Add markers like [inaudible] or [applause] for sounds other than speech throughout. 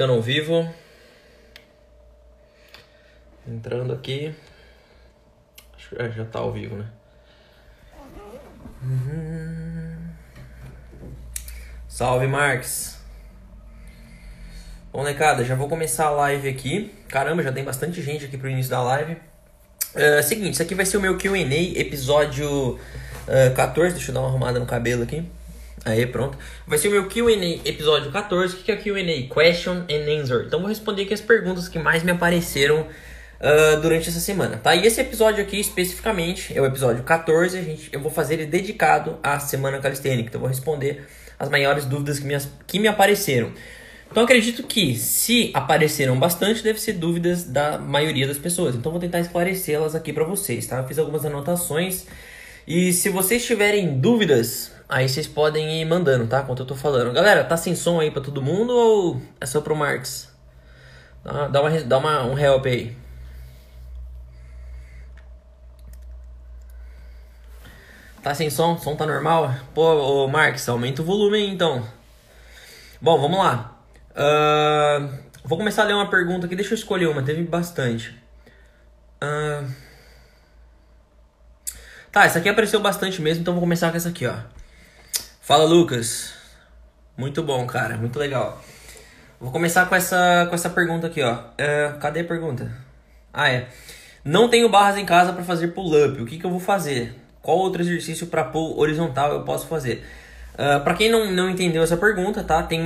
ficando ao vivo. Entrando aqui. Acho que já tá ao vivo, né? Uhum. Salve, Marques. Bom, necada, já vou começar a live aqui. Caramba, já tem bastante gente aqui pro início da live. Uh, seguinte, isso aqui vai ser o meu QA, episódio uh, 14. Deixa eu dar uma arrumada no cabelo aqui. Aí, pronto. Vai ser o meu QA episódio 14. O que é QA? Question and Answer. Então, vou responder aqui as perguntas que mais me apareceram uh, durante essa semana, tá? E esse episódio aqui, especificamente, é o episódio 14. A gente, eu vou fazer ele dedicado à Semana Calistênica. Então, eu vou responder as maiores dúvidas que me, que me apareceram. Então, acredito que, se apareceram bastante, deve ser dúvidas da maioria das pessoas. Então, vou tentar esclarecê-las aqui para vocês, tá? Eu fiz algumas anotações. E se vocês tiverem dúvidas, aí vocês podem ir mandando, tá? Quanto eu tô falando. Galera, tá sem som aí pra todo mundo ou é só pro Marx? Dá uma, dá uma, um help aí. Tá sem som? Som tá normal? Pô, ô Marx, aumenta o volume aí então. Bom, vamos lá. Uh, vou começar a ler uma pergunta aqui. Deixa eu escolher uma, teve bastante. Uh, tá, essa aqui apareceu bastante mesmo, então vou começar com essa aqui, ó. Fala, Lucas. Muito bom, cara, muito legal. Vou começar com essa, com essa pergunta aqui, ó. Uh, cadê a pergunta? Ah, é. Não tenho barras em casa para fazer pull-up. O que, que eu vou fazer? Qual outro exercício para pull horizontal eu posso fazer? Uh, ah, para quem não, não entendeu essa pergunta, tá? Tem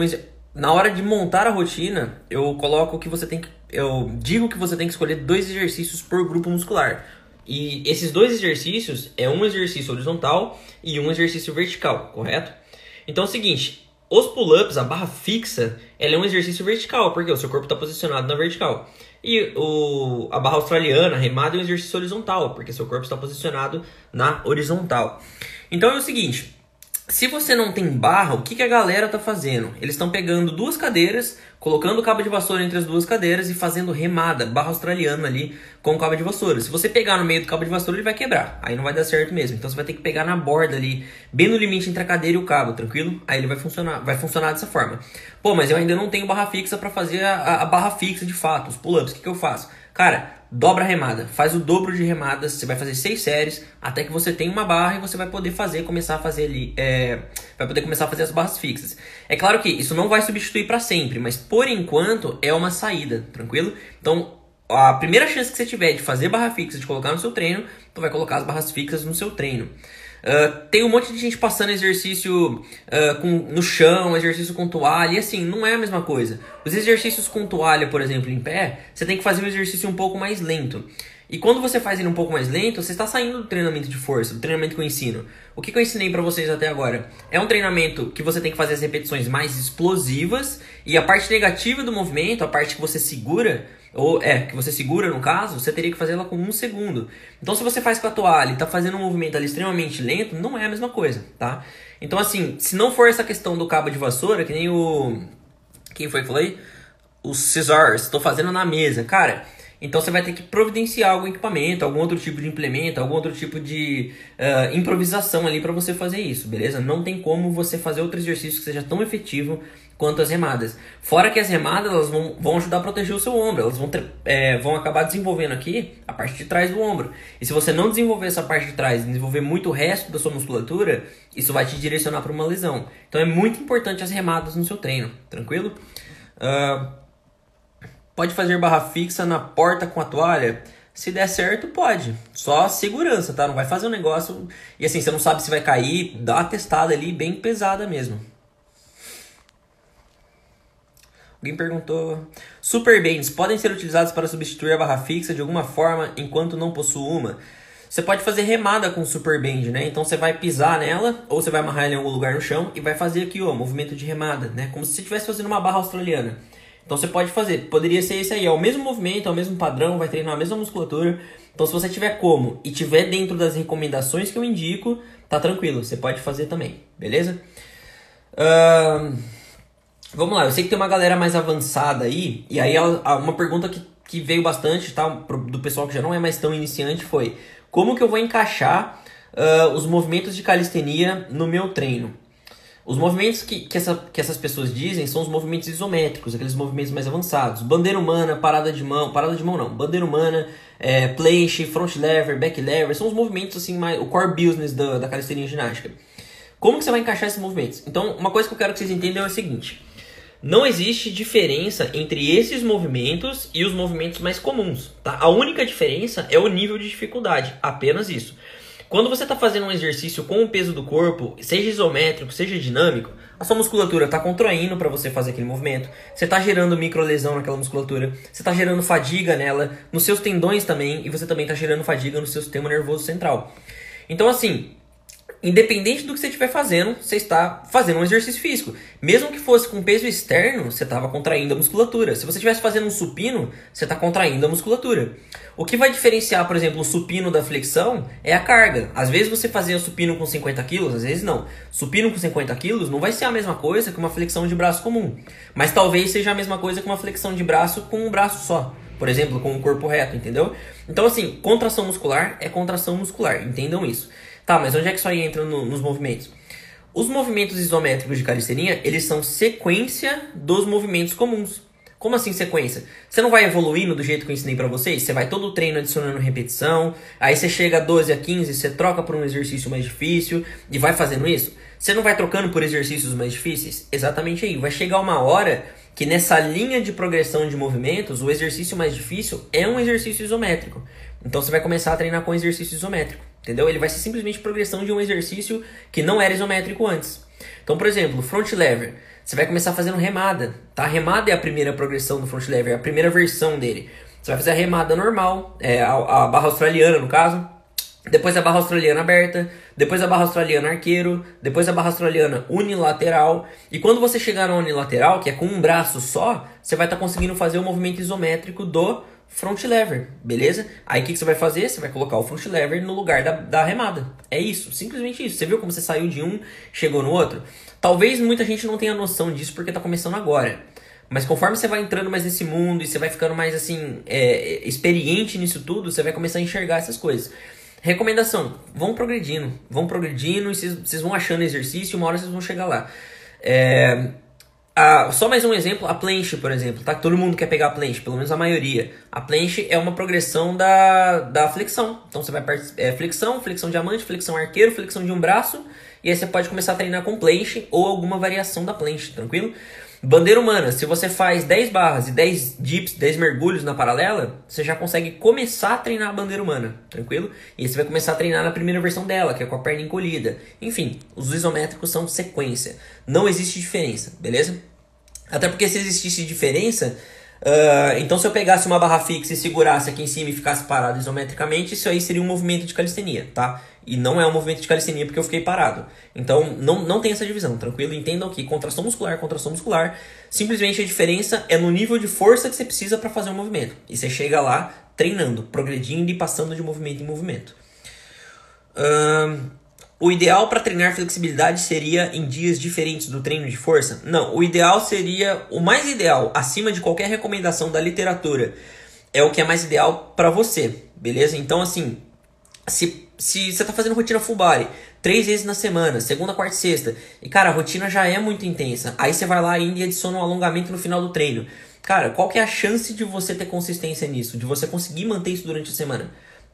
na hora de montar a rotina, eu coloco que você tem que. Eu digo que você tem que escolher dois exercícios por grupo muscular. E esses dois exercícios é um exercício horizontal e um exercício vertical, correto? Então é o seguinte, os pull-ups, a barra fixa, ela é um exercício vertical, porque o seu corpo está posicionado na vertical. E o, a barra australiana, a remada, é um exercício horizontal, porque seu corpo está posicionado na horizontal. Então é o seguinte, se você não tem barra, o que, que a galera tá fazendo? Eles estão pegando duas cadeiras, colocando o cabo de vassoura entre as duas cadeiras e fazendo remada, barra australiana ali com o cabo de vassoura. Se você pegar no meio do cabo de vassoura, ele vai quebrar. Aí não vai dar certo mesmo. Então você vai ter que pegar na borda ali, bem no limite entre a cadeira e o cabo, tranquilo? Aí ele vai funcionar, vai funcionar dessa forma. Pô, mas eu ainda não tenho barra fixa para fazer a, a, barra fixa de fato, os pull-ups. O que, que eu faço? Cara, dobra a remada, faz o dobro de remadas, você vai fazer seis séries até que você tenha uma barra e você vai poder fazer, começar a fazer ali, é, vai poder começar a fazer as barras fixas. É claro que isso não vai substituir para sempre, mas por enquanto é uma saída, tranquilo? Então a primeira chance que você tiver de fazer barra fixa, de colocar no seu treino, tu vai colocar as barras fixas no seu treino. Uh, tem um monte de gente passando exercício uh, com, no chão, exercício com toalha, e assim, não é a mesma coisa. Os exercícios com toalha, por exemplo, em pé, você tem que fazer um exercício um pouco mais lento. E quando você faz ele um pouco mais lento, você está saindo do treinamento de força, do treinamento que eu ensino. O que, que eu ensinei para vocês até agora? É um treinamento que você tem que fazer as repetições mais explosivas e a parte negativa do movimento, a parte que você segura, ou é, que você segura no caso, você teria que fazer ela com um segundo. Então, se você faz com a toalha e está fazendo um movimento ali extremamente lento, não é a mesma coisa, tá? Então, assim, se não for essa questão do cabo de vassoura, que nem o. Quem foi que falei? Os scissors, estou fazendo na mesa. Cara, então você vai ter que providenciar algum equipamento, algum outro tipo de implemento, algum outro tipo de uh, improvisação ali para você fazer isso, beleza? Não tem como você fazer outro exercício que seja tão efetivo quanto as remadas. Fora que as remadas elas vão, vão ajudar a proteger o seu ombro, elas vão, ter, é, vão acabar desenvolvendo aqui a parte de trás do ombro. E se você não desenvolver essa parte de trás, desenvolver muito o resto da sua musculatura, isso vai te direcionar para uma lesão. Então é muito importante as remadas no seu treino, tranquilo? Uh, pode fazer barra fixa na porta com a toalha? Se der certo, pode. Só segurança, tá? Não vai fazer um negócio. E assim, você não sabe se vai cair, dá uma testada ali bem pesada mesmo. Alguém perguntou: Super podem ser utilizados para substituir a barra fixa de alguma forma enquanto não possuo uma? Você pode fazer remada com o super bend, né? Então você vai pisar nela ou você vai amarrar ela em algum lugar no chão e vai fazer aqui, ó, movimento de remada, né? Como se você estivesse fazendo uma barra australiana. Então você pode fazer, poderia ser esse aí, é o mesmo movimento, é o mesmo padrão, vai treinar a mesma musculatura. Então se você tiver como e tiver dentro das recomendações que eu indico, tá tranquilo, você pode fazer também, beleza? Uh... Vamos lá, eu sei que tem uma galera mais avançada aí, e aí uma pergunta que, que veio bastante, tá? Do pessoal que já não é mais tão iniciante foi como que eu vou encaixar uh, os movimentos de calistenia no meu treino? Os movimentos que, que, essa, que essas pessoas dizem são os movimentos isométricos, aqueles movimentos mais avançados. Bandeira humana, parada de mão, parada de mão não, bandeira humana, é, planche, front lever, back lever, são os movimentos assim, mais, o core business da, da calistenia ginástica. Como que você vai encaixar esses movimentos? Então, uma coisa que eu quero que vocês entendam é o seguinte. Não existe diferença entre esses movimentos e os movimentos mais comuns. Tá? A única diferença é o nível de dificuldade, apenas isso. Quando você está fazendo um exercício com o peso do corpo, seja isométrico, seja dinâmico, a sua musculatura está contraindo para você fazer aquele movimento, você está gerando microlesão naquela musculatura, você está gerando fadiga nela, nos seus tendões também, e você também está gerando fadiga no seu sistema nervoso central. Então, assim, independente do que você estiver fazendo, você está fazendo um exercício físico. Mesmo que fosse com peso externo, você estava contraindo a musculatura. Se você estivesse fazendo um supino, você está contraindo a musculatura. O que vai diferenciar, por exemplo, o supino da flexão é a carga. Às vezes você fazia supino com 50 quilos, às vezes não. Supino com 50 quilos não vai ser a mesma coisa que uma flexão de braço comum. Mas talvez seja a mesma coisa que uma flexão de braço com um braço só. Por exemplo, com um corpo reto, entendeu? Então, assim, contração muscular é contração muscular, entendam isso. Tá, mas onde é que isso aí entra no, nos movimentos? Os movimentos isométricos de calistenia, eles são sequência dos movimentos comuns. Como assim sequência? Você não vai evoluindo do jeito que eu ensinei para vocês? Você vai todo o treino adicionando repetição, aí você chega a 12 a 15, você troca por um exercício mais difícil e vai fazendo isso? Você não vai trocando por exercícios mais difíceis? Exatamente aí. Vai chegar uma hora que nessa linha de progressão de movimentos, o exercício mais difícil é um exercício isométrico. Então você vai começar a treinar com exercício isométrico, entendeu? Ele vai ser simplesmente progressão de um exercício que não era isométrico antes. Então, por exemplo, front lever, você vai começar fazendo remada, tá? Remada é a primeira progressão do front lever, é a primeira versão dele. Você vai fazer a remada normal, é a, a barra australiana no caso, depois a barra australiana aberta, depois a barra australiana arqueiro, depois a barra australiana unilateral. E quando você chegar na unilateral, que é com um braço só, você vai estar tá conseguindo fazer o movimento isométrico do front lever, beleza? Aí o que, que, você vai fazer? Você vai colocar o front lever no lugar da, da remada. É isso, simplesmente isso. Você viu como você saiu de um, chegou no outro? Talvez muita gente não tenha noção disso porque está começando agora. Mas conforme você vai entrando mais nesse mundo e você vai ficando mais assim, é, experiente nisso tudo, você vai começar a enxergar essas coisas. Recomendação: vão progredindo, vão progredindo e vocês vão achando exercício uma hora vocês vão chegar lá. É, a, só mais um exemplo, a planche, por exemplo, tá? Todo mundo quer pegar a planche, pelo menos a maioria. A planche é uma progressão da, da flexão. Então você vai é, flexão, flexão diamante, flexão arqueiro, flexão de um braço, e aí você pode começar a treinar com planche ou alguma variação da planche, tranquilo? Bandeira humana, se você faz 10 barras e 10 dips, 10 mergulhos na paralela, você já consegue começar a treinar a bandeira humana, tranquilo? E você vai começar a treinar na primeira versão dela, que é com a perna encolhida. Enfim, os isométricos são sequência. Não existe diferença, beleza? Até porque se existisse diferença, uh, então se eu pegasse uma barra fixa e segurasse aqui em cima e ficasse parado isometricamente, isso aí seria um movimento de calistenia, tá? E não é um movimento de calistenia porque eu fiquei parado. Então, não, não tem essa divisão, tranquilo? Entendam que contração muscular, contração muscular, simplesmente a diferença é no nível de força que você precisa para fazer um movimento. E você chega lá treinando, progredindo e passando de movimento em movimento. Um, o ideal para treinar flexibilidade seria em dias diferentes do treino de força? Não, o ideal seria, o mais ideal, acima de qualquer recomendação da literatura, é o que é mais ideal para você, beleza? Então, assim, se, se você tá fazendo rotina full body três vezes na semana, segunda, quarta e sexta, e cara, a rotina já é muito intensa, aí você vai lá ainda e adiciona um alongamento no final do treino. Cara, qual que é a chance de você ter consistência nisso? De você conseguir manter isso durante a semana?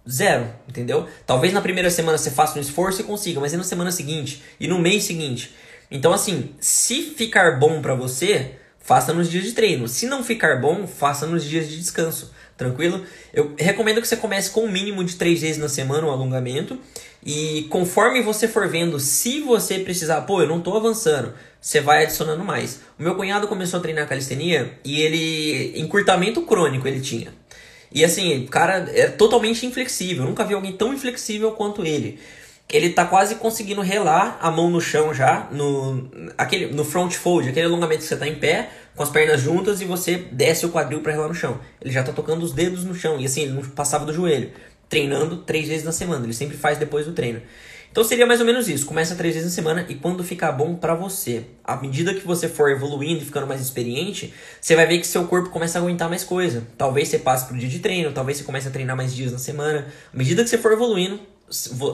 Zero, entendeu? Talvez na primeira semana você faça um esforço e consiga, mas e na semana seguinte? E no mês seguinte? Então, assim, se ficar bom para você, faça nos dias de treino. Se não ficar bom, faça nos dias de descanso. Tranquilo? Eu recomendo que você comece com um mínimo de três vezes na semana o alongamento. E conforme você for vendo, se você precisar, pô, eu não tô avançando, você vai adicionando mais. O meu cunhado começou a treinar calistenia e ele, encurtamento crônico ele tinha. E assim, o cara é totalmente inflexível. Eu nunca vi alguém tão inflexível quanto ele. Ele tá quase conseguindo relar a mão no chão já, no, aquele, no front fold, aquele alongamento que você tá em pé, com as pernas juntas e você desce o quadril para relar no chão. Ele já tá tocando os dedos no chão e assim, ele não passava do joelho. Treinando três vezes na semana, ele sempre faz depois do treino. Então seria mais ou menos isso. Começa três vezes na semana e quando ficar bom para você, à medida que você for evoluindo e ficando mais experiente, você vai ver que seu corpo começa a aguentar mais coisa. Talvez você passe pro dia de treino, talvez você comece a treinar mais dias na semana. À medida que você for evoluindo,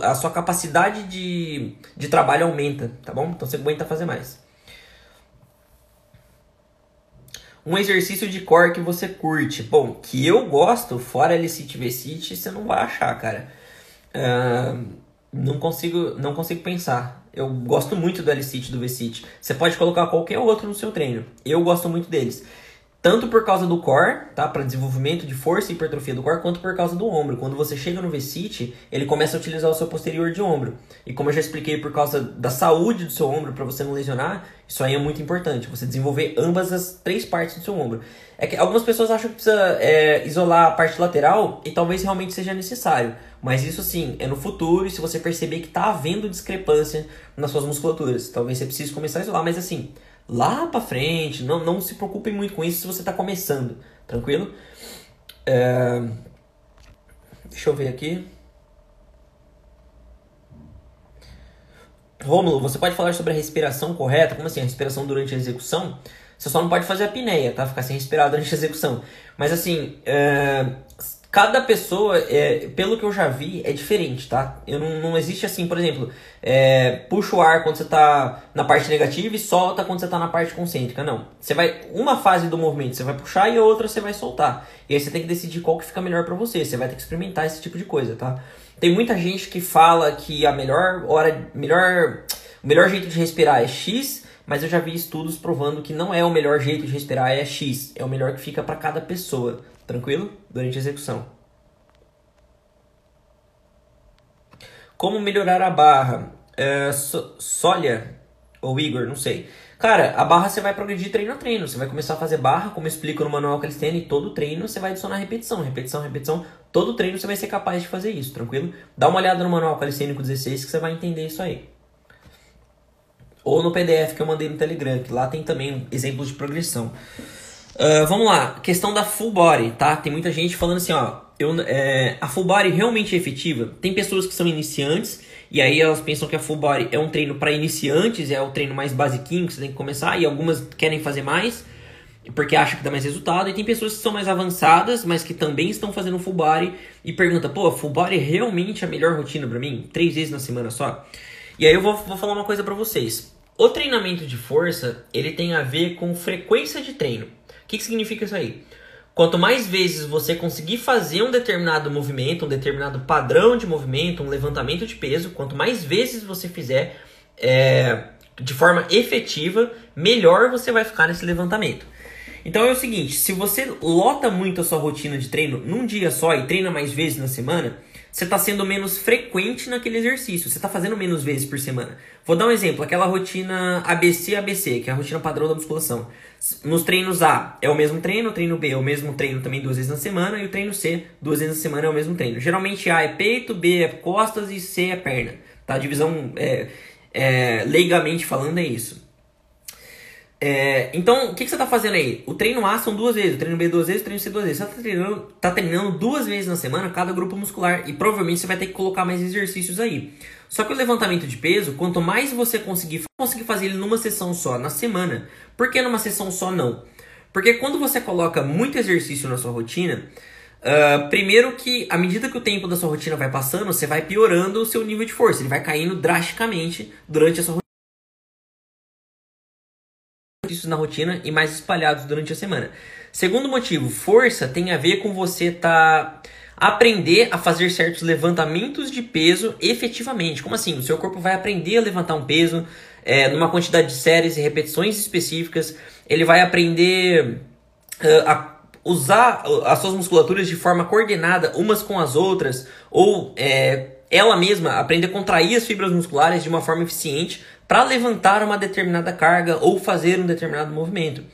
a sua capacidade de, de trabalho aumenta, tá bom? Então você aguenta fazer mais. Um exercício de core que você curte. Bom, que eu gosto, fora L-Sit V-Sit, você não vai achar, cara. Uh, não consigo, não consigo pensar. Eu gosto muito do L-Sit do V-Sit. Você pode colocar qualquer outro no seu treino. Eu gosto muito deles. Tanto por causa do core, tá? Para desenvolvimento de força e hipertrofia do core, quanto por causa do ombro. Quando você chega no V-Sit, ele começa a utilizar o seu posterior de ombro. E como eu já expliquei, por causa da saúde do seu ombro, para você não lesionar, isso aí é muito importante. Você desenvolver ambas as três partes do seu ombro. É que algumas pessoas acham que precisa é, isolar a parte lateral e talvez realmente seja necessário. Mas isso sim, é no futuro se você perceber que está havendo discrepância nas suas musculaturas. Talvez você precise começar a isolar, mas assim, lá para frente. Não, não se preocupem muito com isso se você está começando, tranquilo? É... Deixa eu ver aqui. Rômulo, você pode falar sobre a respiração correta? Como assim? A respiração durante a execução? Você só não pode fazer a apneia, tá? Ficar sem respirar durante a execução. Mas assim, é cada pessoa, é, pelo que eu já vi, é diferente, tá? Eu não, não existe assim, por exemplo, é, puxa o ar quando você está na parte negativa e solta quando você está na parte concêntrica. Não. Você vai. Uma fase do movimento você vai puxar e a outra você vai soltar. E aí você tem que decidir qual que fica melhor para você. Você vai ter que experimentar esse tipo de coisa, tá? Tem muita gente que fala que a melhor hora. Melhor, o melhor jeito de respirar é X. Mas eu já vi estudos provando que não é o melhor jeito de respirar, é X. É o melhor que fica para cada pessoa. Tranquilo? Durante a execução. Como melhorar a barra? É, so, Sólia ou Igor, não sei. Cara, a barra você vai progredir treino a treino. Você vai começar a fazer barra, como eu explico no manual Calisthenics, todo treino você vai adicionar repetição, repetição, repetição. Todo treino você vai ser capaz de fazer isso, tranquilo? Dá uma olhada no manual Calisthenics 16 que você vai entender isso aí. Ou no PDF que eu mandei no Telegram, que lá tem também exemplos de progressão. Uh, vamos lá, questão da full body, tá? Tem muita gente falando assim, ó, eu, é, a full body realmente é efetiva? Tem pessoas que são iniciantes e aí elas pensam que a full body é um treino para iniciantes, é o treino mais basiquinho que você tem que começar e algumas querem fazer mais porque acham que dá mais resultado e tem pessoas que são mais avançadas, mas que também estão fazendo full body e pergunta, pô, full body é realmente a melhor rotina para mim? Três vezes na semana só? E aí eu vou, vou falar uma coisa para vocês. O treinamento de força, ele tem a ver com frequência de treino. O que, que significa isso aí? Quanto mais vezes você conseguir fazer um determinado movimento, um determinado padrão de movimento, um levantamento de peso, quanto mais vezes você fizer é, de forma efetiva, melhor você vai ficar nesse levantamento. Então é o seguinte, se você lota muito a sua rotina de treino num dia só e treina mais vezes na semana, você está sendo menos frequente naquele exercício, você está fazendo menos vezes por semana. Vou dar um exemplo, aquela rotina ABC-ABC, que é a rotina padrão da musculação. Nos treinos A é o mesmo treino, o treino B é o mesmo treino também duas vezes na semana, e o treino C, duas vezes na semana, é o mesmo treino. Geralmente A é peito, B é costas e C é perna. Tá? A divisão, é, é, leigamente falando, é isso. É, então, o que, que você está fazendo aí? O treino A são duas vezes, o treino B duas vezes, o treino C duas vezes. Você está treinando, tá treinando duas vezes na semana cada grupo muscular e provavelmente você vai ter que colocar mais exercícios aí. Só que o levantamento de peso, quanto mais você conseguir, conseguir fazer ele numa sessão só na semana, por que numa sessão só não? Porque quando você coloca muito exercício na sua rotina, uh, primeiro que à medida que o tempo da sua rotina vai passando, você vai piorando o seu nível de força, ele vai caindo drasticamente durante a sua rotina na rotina e mais espalhados durante a semana. Segundo motivo, força tem a ver com você tá aprender a fazer certos levantamentos de peso efetivamente. Como assim? O seu corpo vai aprender a levantar um peso é, numa quantidade de séries e repetições específicas. Ele vai aprender uh, a usar as suas musculaturas de forma coordenada umas com as outras ou é, ela mesma aprender a contrair as fibras musculares de uma forma eficiente para levantar uma determinada carga ou fazer um determinado movimento.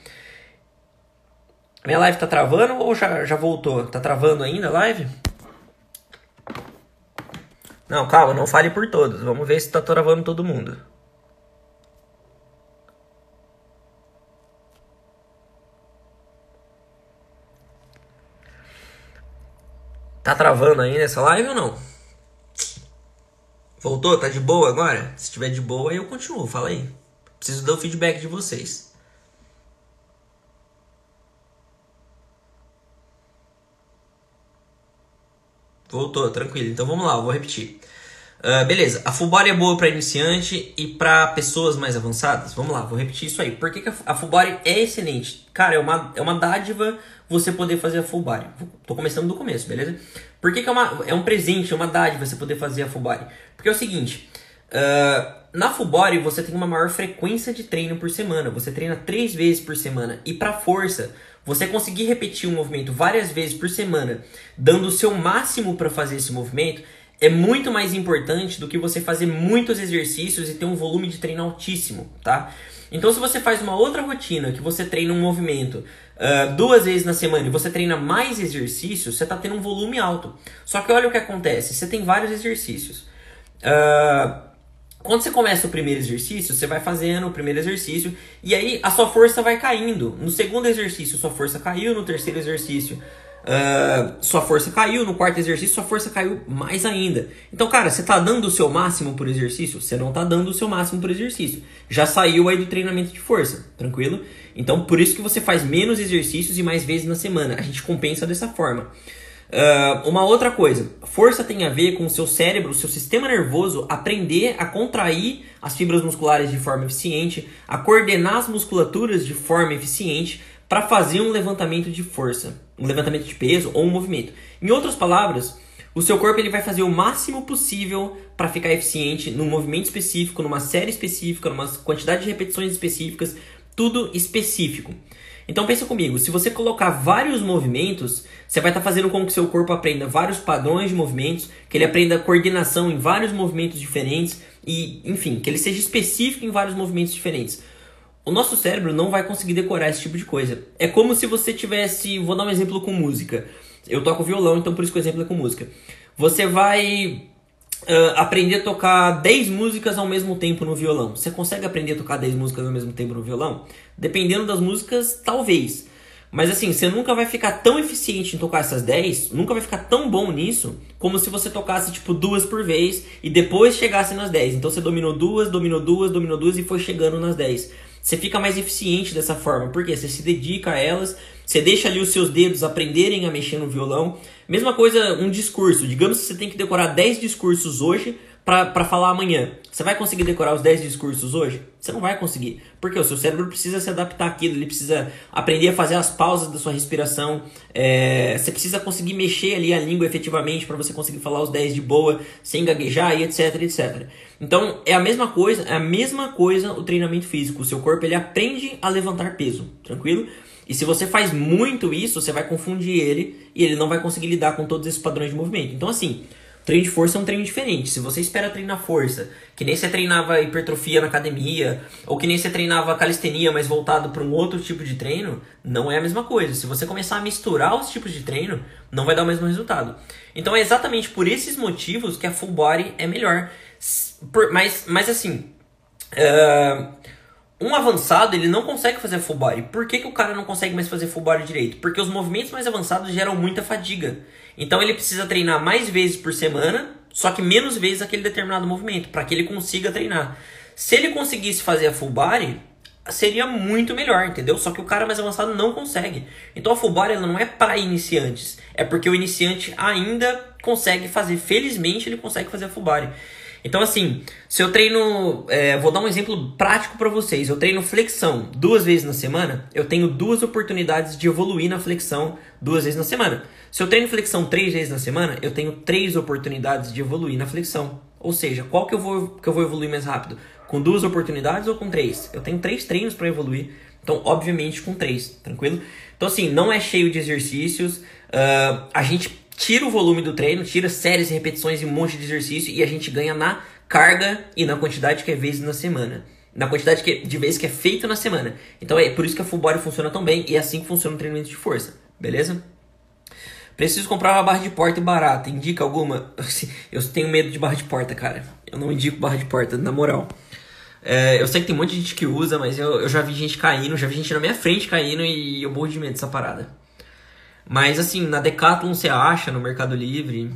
Minha live tá travando ou já, já voltou? Tá travando ainda a live? Não, calma, não fale por todos. Vamos ver se tá travando todo mundo. Tá travando ainda essa live ou não? Voltou? Tá de boa agora? Se estiver de boa, eu continuo. Fala aí. Preciso dar o feedback de vocês. Voltou, tranquilo. Então vamos lá, eu vou repetir. Uh, beleza, a full body é boa para iniciante e para pessoas mais avançadas? Vamos lá, vou repetir isso aí. Por que, que a full body é excelente? Cara, é uma, é uma dádiva você poder fazer a full body. Tô começando do começo, beleza? Por que, que é, uma, é um presente, é uma dádiva você poder fazer a full body? Porque é o seguinte, uh, na full body você tem uma maior frequência de treino por semana. Você treina três vezes por semana. E para força, você conseguir repetir um movimento várias vezes por semana, dando o seu máximo para fazer esse movimento é muito mais importante do que você fazer muitos exercícios e ter um volume de treino altíssimo, tá? Então, se você faz uma outra rotina, que você treina um movimento uh, duas vezes na semana e você treina mais exercícios, você está tendo um volume alto. Só que olha o que acontece: você tem vários exercícios. Uh, quando você começa o primeiro exercício, você vai fazendo o primeiro exercício e aí a sua força vai caindo. No segundo exercício, sua força caiu, no terceiro exercício, Uh, sua força caiu, no quarto exercício sua força caiu mais ainda. Então, cara, você tá dando o seu máximo por exercício? Você não tá dando o seu máximo por exercício. Já saiu aí do treinamento de força, tranquilo? Então, por isso que você faz menos exercícios e mais vezes na semana. A gente compensa dessa forma. Uh, uma outra coisa, força tem a ver com o seu cérebro, o seu sistema nervoso aprender a contrair as fibras musculares de forma eficiente, a coordenar as musculaturas de forma eficiente para fazer um levantamento de força, um levantamento de peso ou um movimento. Em outras palavras, o seu corpo ele vai fazer o máximo possível para ficar eficiente num movimento específico, numa série específica, numa quantidade de repetições específicas, tudo específico. Então pensa comigo, se você colocar vários movimentos, você vai estar tá fazendo com que seu corpo aprenda vários padrões de movimentos, que ele aprenda coordenação em vários movimentos diferentes e, enfim, que ele seja específico em vários movimentos diferentes o nosso cérebro não vai conseguir decorar esse tipo de coisa. É como se você tivesse. Vou dar um exemplo com música. Eu toco violão, então por isso que o exemplo é com música. Você vai uh, aprender a tocar 10 músicas ao mesmo tempo no violão. Você consegue aprender a tocar 10 músicas ao mesmo tempo no violão? Dependendo das músicas, talvez. Mas assim, você nunca vai ficar tão eficiente em tocar essas 10, nunca vai ficar tão bom nisso, como se você tocasse tipo duas por vez e depois chegasse nas 10. Então você dominou duas, dominou duas, dominou duas e foi chegando nas 10. Você fica mais eficiente dessa forma, porque você se dedica a elas, você deixa ali os seus dedos aprenderem a mexer no violão. Mesma coisa, um discurso. Digamos que você tem que decorar 10 discursos hoje para falar amanhã. Você vai conseguir decorar os 10 discursos hoje? Você não vai conseguir. Porque o seu cérebro precisa se adaptar àquilo, ele precisa aprender a fazer as pausas da sua respiração. É, você precisa conseguir mexer ali a língua efetivamente para você conseguir falar os 10 de boa, sem gaguejar e etc, etc. Então é a mesma coisa, é a mesma coisa o treinamento físico. O seu corpo ele aprende a levantar peso, tranquilo? E se você faz muito isso, você vai confundir ele e ele não vai conseguir lidar com todos esses padrões de movimento. Então assim, Treino de força é um treino diferente. Se você espera treinar força, que nem você treinava hipertrofia na academia, ou que nem você treinava calistenia, mas voltado para um outro tipo de treino, não é a mesma coisa. Se você começar a misturar os tipos de treino, não vai dar o mesmo resultado. Então é exatamente por esses motivos que a full body é melhor. Por, mas, mas assim, uh, um avançado ele não consegue fazer full body. Por que, que o cara não consegue mais fazer full body direito? Porque os movimentos mais avançados geram muita fadiga. Então ele precisa treinar mais vezes por semana, só que menos vezes aquele determinado movimento, para que ele consiga treinar. Se ele conseguisse fazer a full body, seria muito melhor, entendeu? Só que o cara mais avançado não consegue. Então a full body ela não é para iniciantes, é porque o iniciante ainda consegue fazer, felizmente ele consegue fazer a full body. Então, assim, se eu treino. É, vou dar um exemplo prático para vocês. Eu treino flexão duas vezes na semana, eu tenho duas oportunidades de evoluir na flexão duas vezes na semana. Se eu treino flexão três vezes na semana, eu tenho três oportunidades de evoluir na flexão. Ou seja, qual que eu vou, que eu vou evoluir mais rápido? Com duas oportunidades ou com três? Eu tenho três treinos para evoluir. Então, obviamente, com três, tranquilo? Então, assim, não é cheio de exercícios. Uh, a gente tira o volume do treino, tira séries e repetições e um monte de exercício e a gente ganha na carga e na quantidade que é vezes na semana. Na quantidade que, de vezes que é feito na semana. Então é por isso que a full body funciona tão bem e é assim que funciona o treinamento de força, beleza? Preciso comprar uma barra de porta barata. Indica alguma? [laughs] Eu tenho medo de barra de porta, cara. Eu não indico barra de porta, na moral. É, eu sei que tem um monte de gente que usa, mas eu, eu já vi gente caindo, já vi gente na minha frente caindo e eu morro de medo dessa parada. Mas assim, na Decathlon você acha, no Mercado Livre.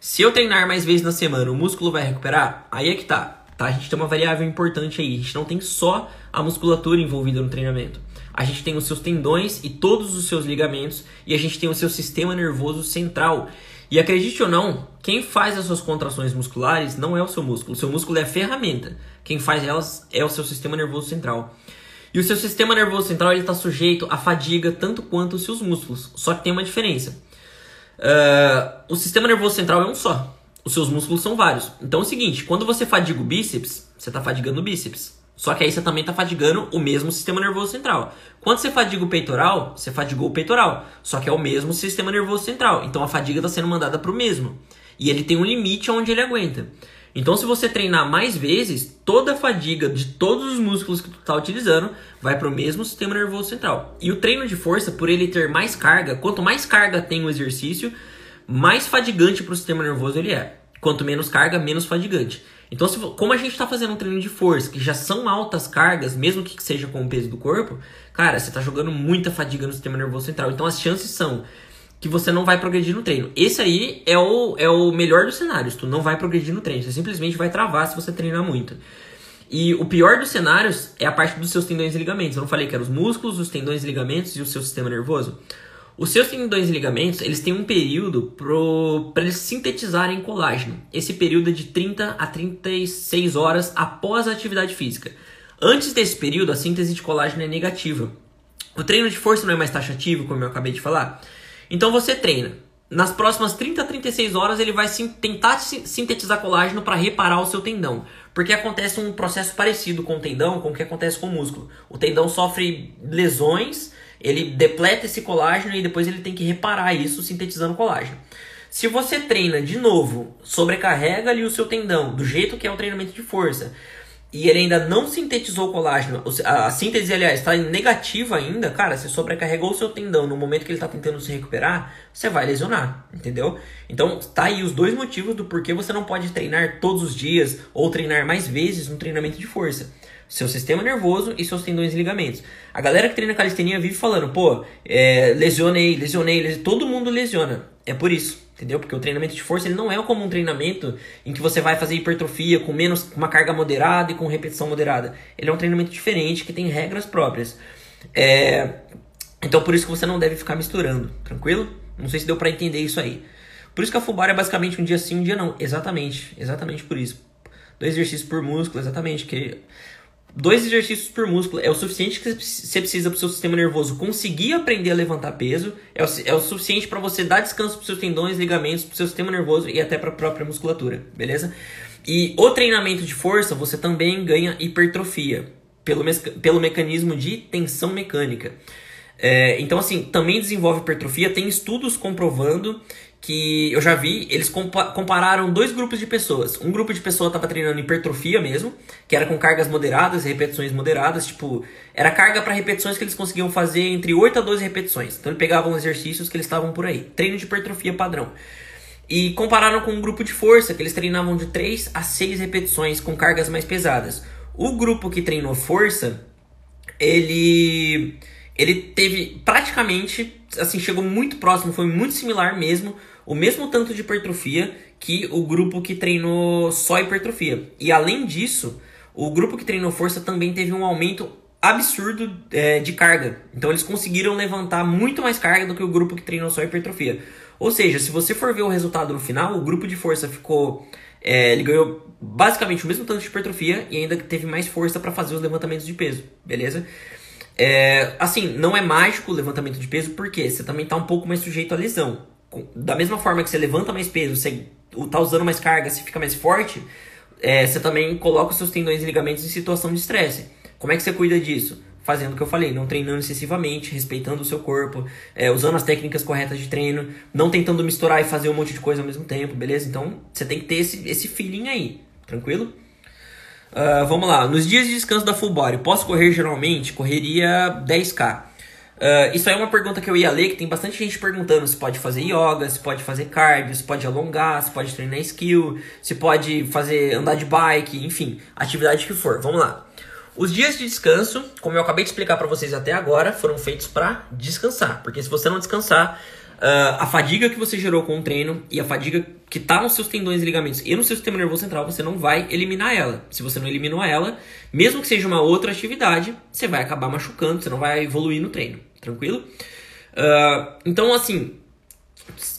Se eu treinar mais vezes na semana, o músculo vai recuperar? Aí é que tá. tá. A gente tem uma variável importante aí. A gente não tem só a musculatura envolvida no treinamento. A gente tem os seus tendões e todos os seus ligamentos. E a gente tem o seu sistema nervoso central. E acredite ou não, quem faz as suas contrações musculares não é o seu músculo. O seu músculo é a ferramenta. Quem faz elas é o seu sistema nervoso central. E o seu sistema nervoso central está sujeito à fadiga tanto quanto os seus músculos. Só que tem uma diferença. Uh, o sistema nervoso central é um só. Os seus músculos são vários. Então é o seguinte, quando você fadiga o bíceps, você está fadigando o bíceps. Só que aí você também está fadigando o mesmo sistema nervoso central. Quando você fadiga o peitoral, você fadigou o peitoral. Só que é o mesmo sistema nervoso central. Então a fadiga está sendo mandada para o mesmo. E ele tem um limite onde ele aguenta. Então, se você treinar mais vezes, toda a fadiga de todos os músculos que tu está utilizando vai para o mesmo sistema nervoso central. E o treino de força, por ele ter mais carga, quanto mais carga tem o exercício, mais fadigante para o sistema nervoso ele é. Quanto menos carga, menos fadigante. Então, se, como a gente está fazendo um treino de força, que já são altas cargas, mesmo que seja com o peso do corpo, cara, você está jogando muita fadiga no sistema nervoso central. Então, as chances são que você não vai progredir no treino. Esse aí é o, é o melhor dos cenários. Tu não vai progredir no treino. Você simplesmente vai travar se você treinar muito. E o pior dos cenários é a parte dos seus tendões e ligamentos. Eu não falei que eram os músculos, os tendões e ligamentos e o seu sistema nervoso. Os seus tendões e ligamentos, eles têm um período para eles sintetizarem colágeno. Esse período é de 30 a 36 horas após a atividade física. Antes desse período, a síntese de colágeno é negativa. O treino de força não é mais taxativo, como eu acabei de falar. Então você treina. Nas próximas 30 a 36 horas ele vai tentar sintetizar colágeno para reparar o seu tendão. Porque acontece um processo parecido com o tendão, com o que acontece com o músculo. O tendão sofre lesões, ele depleta esse colágeno e depois ele tem que reparar isso sintetizando colágeno. Se você treina de novo, sobrecarrega ali o seu tendão, do jeito que é o treinamento de força, e ele ainda não sintetizou colágeno, a síntese, aliás, está negativa ainda, cara, você sobrecarregou o seu tendão no momento que ele está tentando se recuperar, você vai lesionar, entendeu? Então, tá aí os dois motivos do porquê você não pode treinar todos os dias ou treinar mais vezes no treinamento de força. Seu sistema nervoso e seus tendões e ligamentos. A galera que treina calistenia vive falando, pô, é, lesionei, lesionei, lesionei, todo mundo lesiona. É por isso. Entendeu? Porque o treinamento de força ele não é como um treinamento em que você vai fazer hipertrofia com menos uma carga moderada e com repetição moderada. Ele é um treinamento diferente que tem regras próprias. É... Então por isso que você não deve ficar misturando, tranquilo? Não sei se deu para entender isso aí. Por isso que a fubar é basicamente um dia sim, um dia não. Exatamente, exatamente por isso. Dois exercícios por músculo, exatamente. Que dois exercícios por músculo é o suficiente que você precisa para o seu sistema nervoso conseguir aprender a levantar peso, é o, é o suficiente para você dar descanso para os seus tendões, ligamentos, para o seu sistema nervoso e até para a própria musculatura, beleza? E o treinamento de força você também ganha hipertrofia pelo, pelo mecanismo de tensão mecânica. É, então, assim, também desenvolve hipertrofia. Tem estudos comprovando que eu já vi, eles compararam dois grupos de pessoas. Um grupo de pessoas estava treinando hipertrofia mesmo, que era com cargas moderadas, repetições moderadas, tipo, era carga para repetições que eles conseguiam fazer entre 8 a 12 repetições. Então eles pegavam exercícios que eles estavam por aí, treino de hipertrofia padrão. E compararam com um grupo de força, que eles treinavam de 3 a 6 repetições com cargas mais pesadas. O grupo que treinou força, ele ele teve praticamente, assim, chegou muito próximo, foi muito similar mesmo, o mesmo tanto de hipertrofia que o grupo que treinou só hipertrofia. E além disso, o grupo que treinou força também teve um aumento absurdo é, de carga. Então eles conseguiram levantar muito mais carga do que o grupo que treinou só hipertrofia. Ou seja, se você for ver o resultado no final, o grupo de força ficou. É, ele ganhou basicamente o mesmo tanto de hipertrofia e ainda teve mais força para fazer os levantamentos de peso, beleza? É, assim, não é mágico o levantamento de peso, porque você também está um pouco mais sujeito à lesão. Da mesma forma que você levanta mais peso, você está usando mais carga, você fica mais forte, é, você também coloca os seus tendões e ligamentos em situação de estresse. Como é que você cuida disso? Fazendo o que eu falei, não treinando excessivamente, respeitando o seu corpo, é, usando as técnicas corretas de treino, não tentando misturar e fazer um monte de coisa ao mesmo tempo, beleza? Então você tem que ter esse, esse feeling aí, tranquilo? Uh, vamos lá, nos dias de descanso da full body, posso correr geralmente? Correria 10k. Uh, ah, isso aí é uma pergunta que eu ia ler, que tem bastante gente perguntando se pode fazer yoga, se pode fazer cardio, se pode alongar, se pode treinar skill, se pode fazer andar de bike, enfim, atividade que for. Vamos lá. Os dias de descanso, como eu acabei de explicar para vocês até agora, foram feitos para descansar, porque se você não descansar, Uh, a fadiga que você gerou com o treino e a fadiga que está nos seus tendões e ligamentos e no seu sistema nervoso central, você não vai eliminar ela. Se você não eliminou ela, mesmo que seja uma outra atividade, você vai acabar machucando, você não vai evoluir no treino, tranquilo? Uh, então, assim,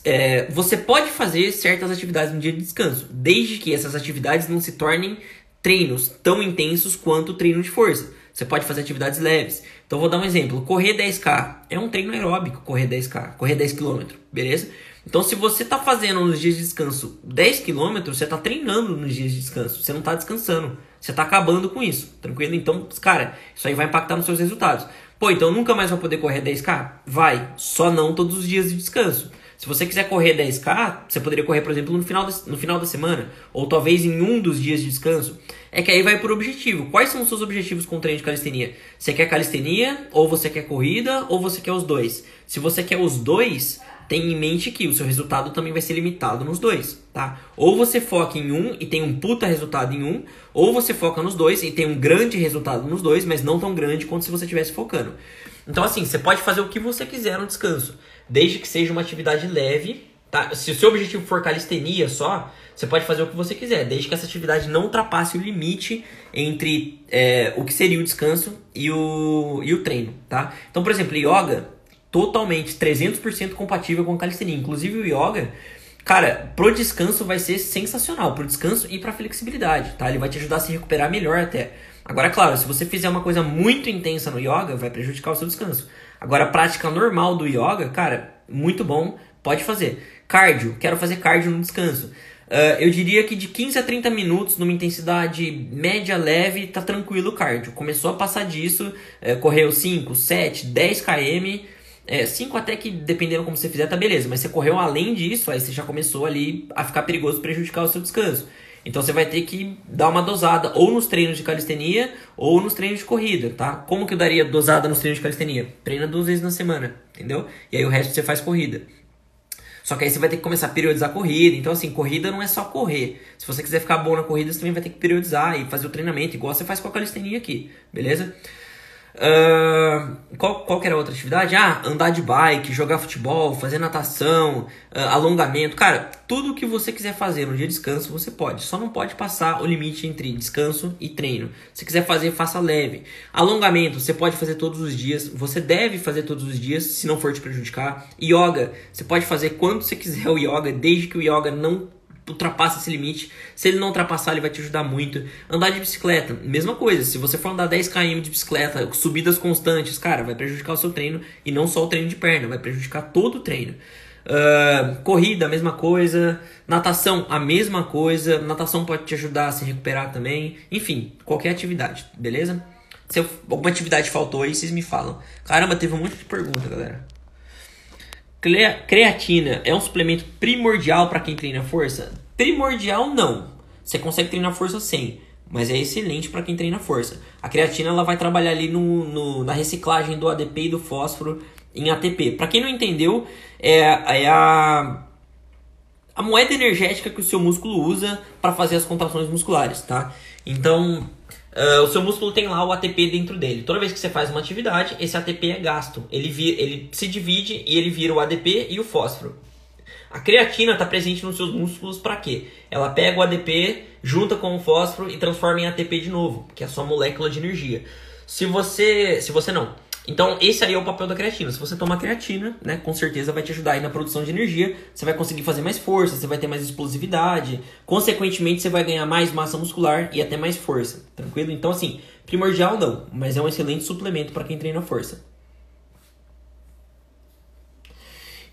é, você pode fazer certas atividades no dia de descanso, desde que essas atividades não se tornem treinos tão intensos quanto o treino de força. Você pode fazer atividades leves. Então vou dar um exemplo. Correr 10k é um treino aeróbico, correr 10k, correr 10 km, beleza? Então se você está fazendo nos dias de descanso 10 km, você está treinando nos dias de descanso. Você não está descansando. Você está acabando com isso, tranquilo? Então, cara, isso aí vai impactar nos seus resultados. Pô, então nunca mais vai poder correr 10k? Vai, só não todos os dias de descanso. Se você quiser correr 10k, você poderia correr, por exemplo, no final, de, no final da semana, ou talvez em um dos dias de descanso. É que aí vai por objetivo. Quais são os seus objetivos com o treino de calistenia? Você quer calistenia, ou você quer corrida, ou você quer os dois? Se você quer os dois, tenha em mente que o seu resultado também vai ser limitado nos dois, tá? Ou você foca em um e tem um puta resultado em um, ou você foca nos dois e tem um grande resultado nos dois, mas não tão grande quanto se você estivesse focando. Então, assim, você pode fazer o que você quiser no descanso, desde que seja uma atividade leve, tá? Se o seu objetivo for calistenia só, você pode fazer o que você quiser, desde que essa atividade não ultrapasse o limite entre é, o que seria o descanso e o, e o treino, tá? Então, por exemplo, yoga totalmente 300% compatível com calistenia. Inclusive o yoga, cara, pro descanso vai ser sensacional, pro descanso e pra flexibilidade, tá? Ele vai te ajudar a se recuperar melhor até. Agora, claro, se você fizer uma coisa muito intensa no yoga, vai prejudicar o seu descanso. Agora, a prática normal do yoga, cara, muito bom, pode fazer. Cardio, quero fazer cardio no descanso. Uh, eu diria que de 15 a 30 minutos, numa intensidade média leve, tá tranquilo o cardio. Começou a passar disso, uh, correu 5, 7, 10 km, é, 5 até que, dependendo como você fizer, tá beleza. Mas você correu além disso, aí você já começou ali a ficar perigoso prejudicar o seu descanso. Então você vai ter que dar uma dosada ou nos treinos de calistenia ou nos treinos de corrida, tá? Como que eu daria dosada nos treinos de calistenia? Treina duas vezes na semana, entendeu? E aí o resto você faz corrida. Só que aí você vai ter que começar a periodizar a corrida. Então, assim, corrida não é só correr. Se você quiser ficar bom na corrida, você também vai ter que periodizar e fazer o treinamento, igual você faz com a calistenia aqui, beleza? Qual, qual era a outra atividade? Ah, andar de bike, jogar futebol, fazer natação, uh, alongamento. Cara, tudo que você quiser fazer no dia de descanso, você pode. Só não pode passar o limite entre descanso e treino. Se quiser fazer, faça leve. Alongamento, você pode fazer todos os dias. Você deve fazer todos os dias, se não for te prejudicar. Yoga, você pode fazer quando você quiser o yoga, desde que o yoga não ultrapassa esse limite. Se ele não ultrapassar, ele vai te ajudar muito. Andar de bicicleta, mesma coisa. Se você for andar 10 km de bicicleta, subidas constantes, cara, vai prejudicar o seu treino e não só o treino de perna, vai prejudicar todo o treino. Uh, corrida, a mesma coisa. Natação, a mesma coisa. Natação pode te ajudar a se recuperar também. Enfim, qualquer atividade, beleza? Se alguma atividade faltou aí, vocês me falam. Caramba, teve um monte de pergunta, galera. Creatina é um suplemento primordial para quem treina força? Primordial não. Você consegue treinar força sem, mas é excelente para quem treina força. A creatina ela vai trabalhar ali no, no, na reciclagem do ADP e do fósforo em ATP. Para quem não entendeu, é, é a a moeda energética que o seu músculo usa para fazer as contrações musculares, tá? Então, Uh, o seu músculo tem lá o ATP dentro dele. Toda vez que você faz uma atividade, esse ATP é gasto. Ele, vira, ele se divide e ele vira o ADP e o fósforo. A creatina está presente nos seus músculos para quê? Ela pega o ADP, junta com o fósforo e transforma em ATP de novo, que é a sua molécula de energia. Se você, se você não, então, esse aí é o papel da creatina. Se você tomar creatina, né, com certeza vai te ajudar aí na produção de energia. Você vai conseguir fazer mais força, você vai ter mais explosividade. Consequentemente, você vai ganhar mais massa muscular e até mais força. Tranquilo? Então, assim, primordial não, mas é um excelente suplemento para quem treina força.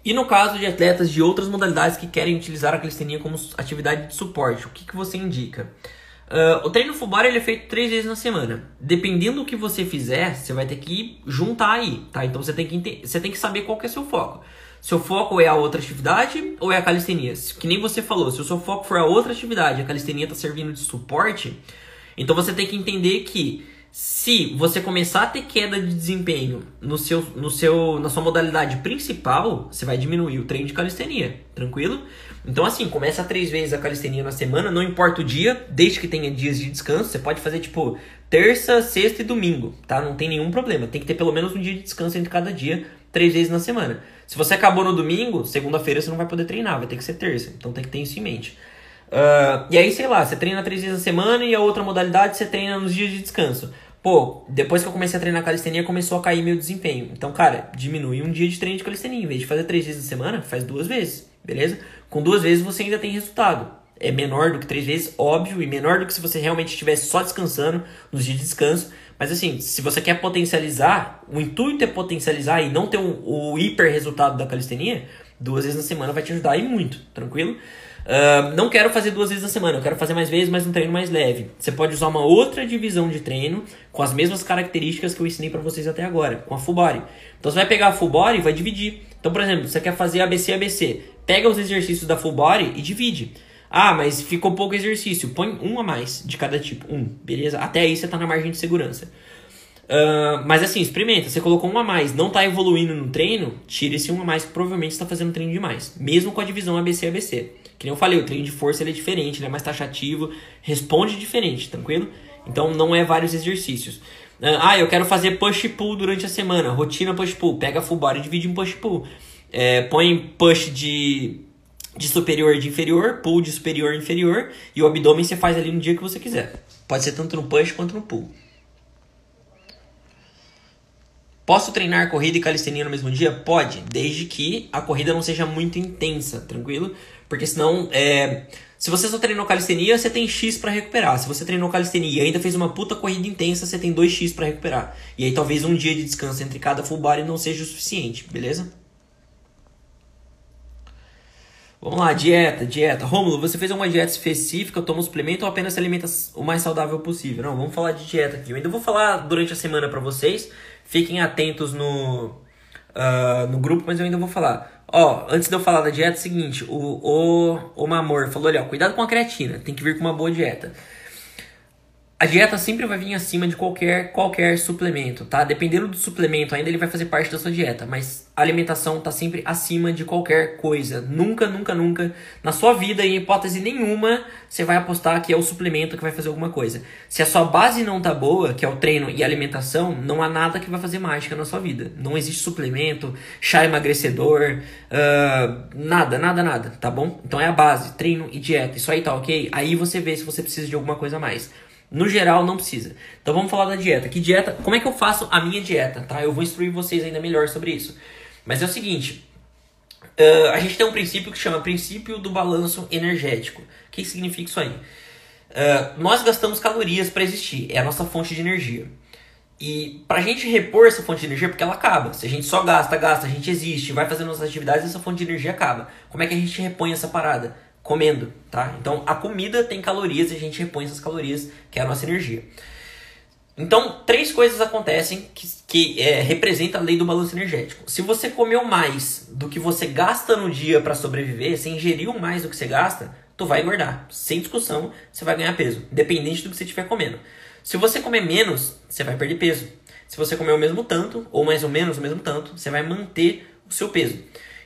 E no caso de atletas de outras modalidades que querem utilizar a calistenia como atividade de suporte, o que, que você indica? Uh, o treino full body ele é feito três vezes na semana. Dependendo do que você fizer, você vai ter que juntar aí, tá? Então você tem que, você tem que saber qual que é seu foco. Seu foco é a outra atividade ou é a calistenia? Que nem você falou, se o seu foco for a outra atividade, a calistenia está servindo de suporte, então você tem que entender que se você começar a ter queda de desempenho no seu, no seu, na sua modalidade principal, você vai diminuir o treino de calistenia, tranquilo? Então, assim, começa três vezes a calistenia na semana, não importa o dia, desde que tenha dias de descanso. Você pode fazer tipo terça, sexta e domingo, tá? Não tem nenhum problema. Tem que ter pelo menos um dia de descanso entre cada dia, três vezes na semana. Se você acabou no domingo, segunda-feira você não vai poder treinar, vai ter que ser terça. Então tem que ter isso em mente. Uh, e aí, sei lá, você treina três vezes na semana e a outra modalidade você treina nos dias de descanso. pô, depois que eu comecei a treinar calistenia, começou a cair meu desempenho. Então, cara, diminui um dia de treino de calistenia. Em vez de fazer três vezes na semana, faz duas vezes, beleza? Com duas vezes você ainda tem resultado. É menor do que três vezes, óbvio, e menor do que se você realmente estivesse só descansando nos dias de descanso. Mas assim, se você quer potencializar, o intuito é potencializar e não ter um, o hiper resultado da calistenia, duas vezes na semana vai te ajudar e muito, tranquilo? Uh, não quero fazer duas vezes na semana, eu quero fazer mais vezes, mas um treino mais leve. Você pode usar uma outra divisão de treino com as mesmas características que eu ensinei para vocês até agora, com a full body. Então você vai pegar a full body e vai dividir. Então, por exemplo, você quer fazer ABC, ABC. Pega os exercícios da full body e divide. Ah, mas ficou pouco exercício. Põe um a mais de cada tipo. Um, beleza? Até aí você tá na margem de segurança. Uh, mas assim, experimenta. Você colocou um a mais, não tá evoluindo no treino, tira esse um a mais que provavelmente está fazendo treino demais. Mesmo com a divisão ABC-ABC. Que nem eu falei, o treino de força ele é diferente, ele é mais taxativo, responde diferente, tranquilo? Então não é vários exercícios. Ah, ah eu quero fazer push-pull durante a semana. Rotina push-pull. Pega full body e divide em push-pull. É, põe push de, de superior de inferior, pull de superior e inferior. E o abdômen você faz ali no dia que você quiser. Pode ser tanto no push quanto no pull. Posso treinar corrida e calistenia no mesmo dia? Pode, desde que a corrida não seja muito intensa, tranquilo? Porque senão, é... se você só treinou calistenia, você tem X para recuperar. Se você treinou calistenia e ainda fez uma puta corrida intensa, você tem 2X para recuperar. E aí talvez um dia de descanso entre cada full body não seja o suficiente, beleza? Vamos lá, dieta, dieta. Rômulo, você fez uma dieta específica, toma um suplemento ou apenas se alimenta o mais saudável possível? Não, vamos falar de dieta aqui. Eu ainda vou falar durante a semana para vocês. Fiquem atentos no, uh, no grupo, mas eu ainda vou falar. Ó, antes de eu falar da dieta, é o seguinte, o, o, o Mamor falou ali, ó, cuidado com a creatina, tem que vir com uma boa dieta. A dieta sempre vai vir acima de qualquer, qualquer suplemento, tá? Dependendo do suplemento, ainda ele vai fazer parte da sua dieta, mas a alimentação tá sempre acima de qualquer coisa. Nunca, nunca, nunca, na sua vida, em hipótese nenhuma, você vai apostar que é o suplemento que vai fazer alguma coisa. Se a sua base não tá boa, que é o treino e alimentação, não há nada que vai fazer mágica na sua vida. Não existe suplemento, chá emagrecedor, uh, nada, nada, nada, tá bom? Então é a base, treino e dieta. Isso aí tá ok? Aí você vê se você precisa de alguma coisa a mais. No geral, não precisa. Então vamos falar da dieta. Que dieta? Como é que eu faço a minha dieta, tá? Eu vou instruir vocês ainda melhor sobre isso. Mas é o seguinte. Uh, a gente tem um princípio que chama princípio do balanço energético. O que significa isso aí? Uh, nós gastamos calorias para existir. É a nossa fonte de energia. E pra gente repor essa fonte de energia, porque ela acaba. Se a gente só gasta, gasta, a gente existe, vai fazendo nossas atividades, essa fonte de energia acaba. Como é que a gente repõe essa parada? Comendo, tá? Então a comida tem calorias e a gente repõe essas calorias, que é a nossa energia. Então, três coisas acontecem que, que é, representam a lei do balanço energético. Se você comeu mais do que você gasta no dia para sobreviver, você ingeriu mais do que você gasta, tu vai engordar. Sem discussão, você vai ganhar peso, independente do que você estiver comendo. Se você comer menos, você vai perder peso. Se você comer o mesmo tanto, ou mais ou menos o mesmo tanto, você vai manter o seu peso.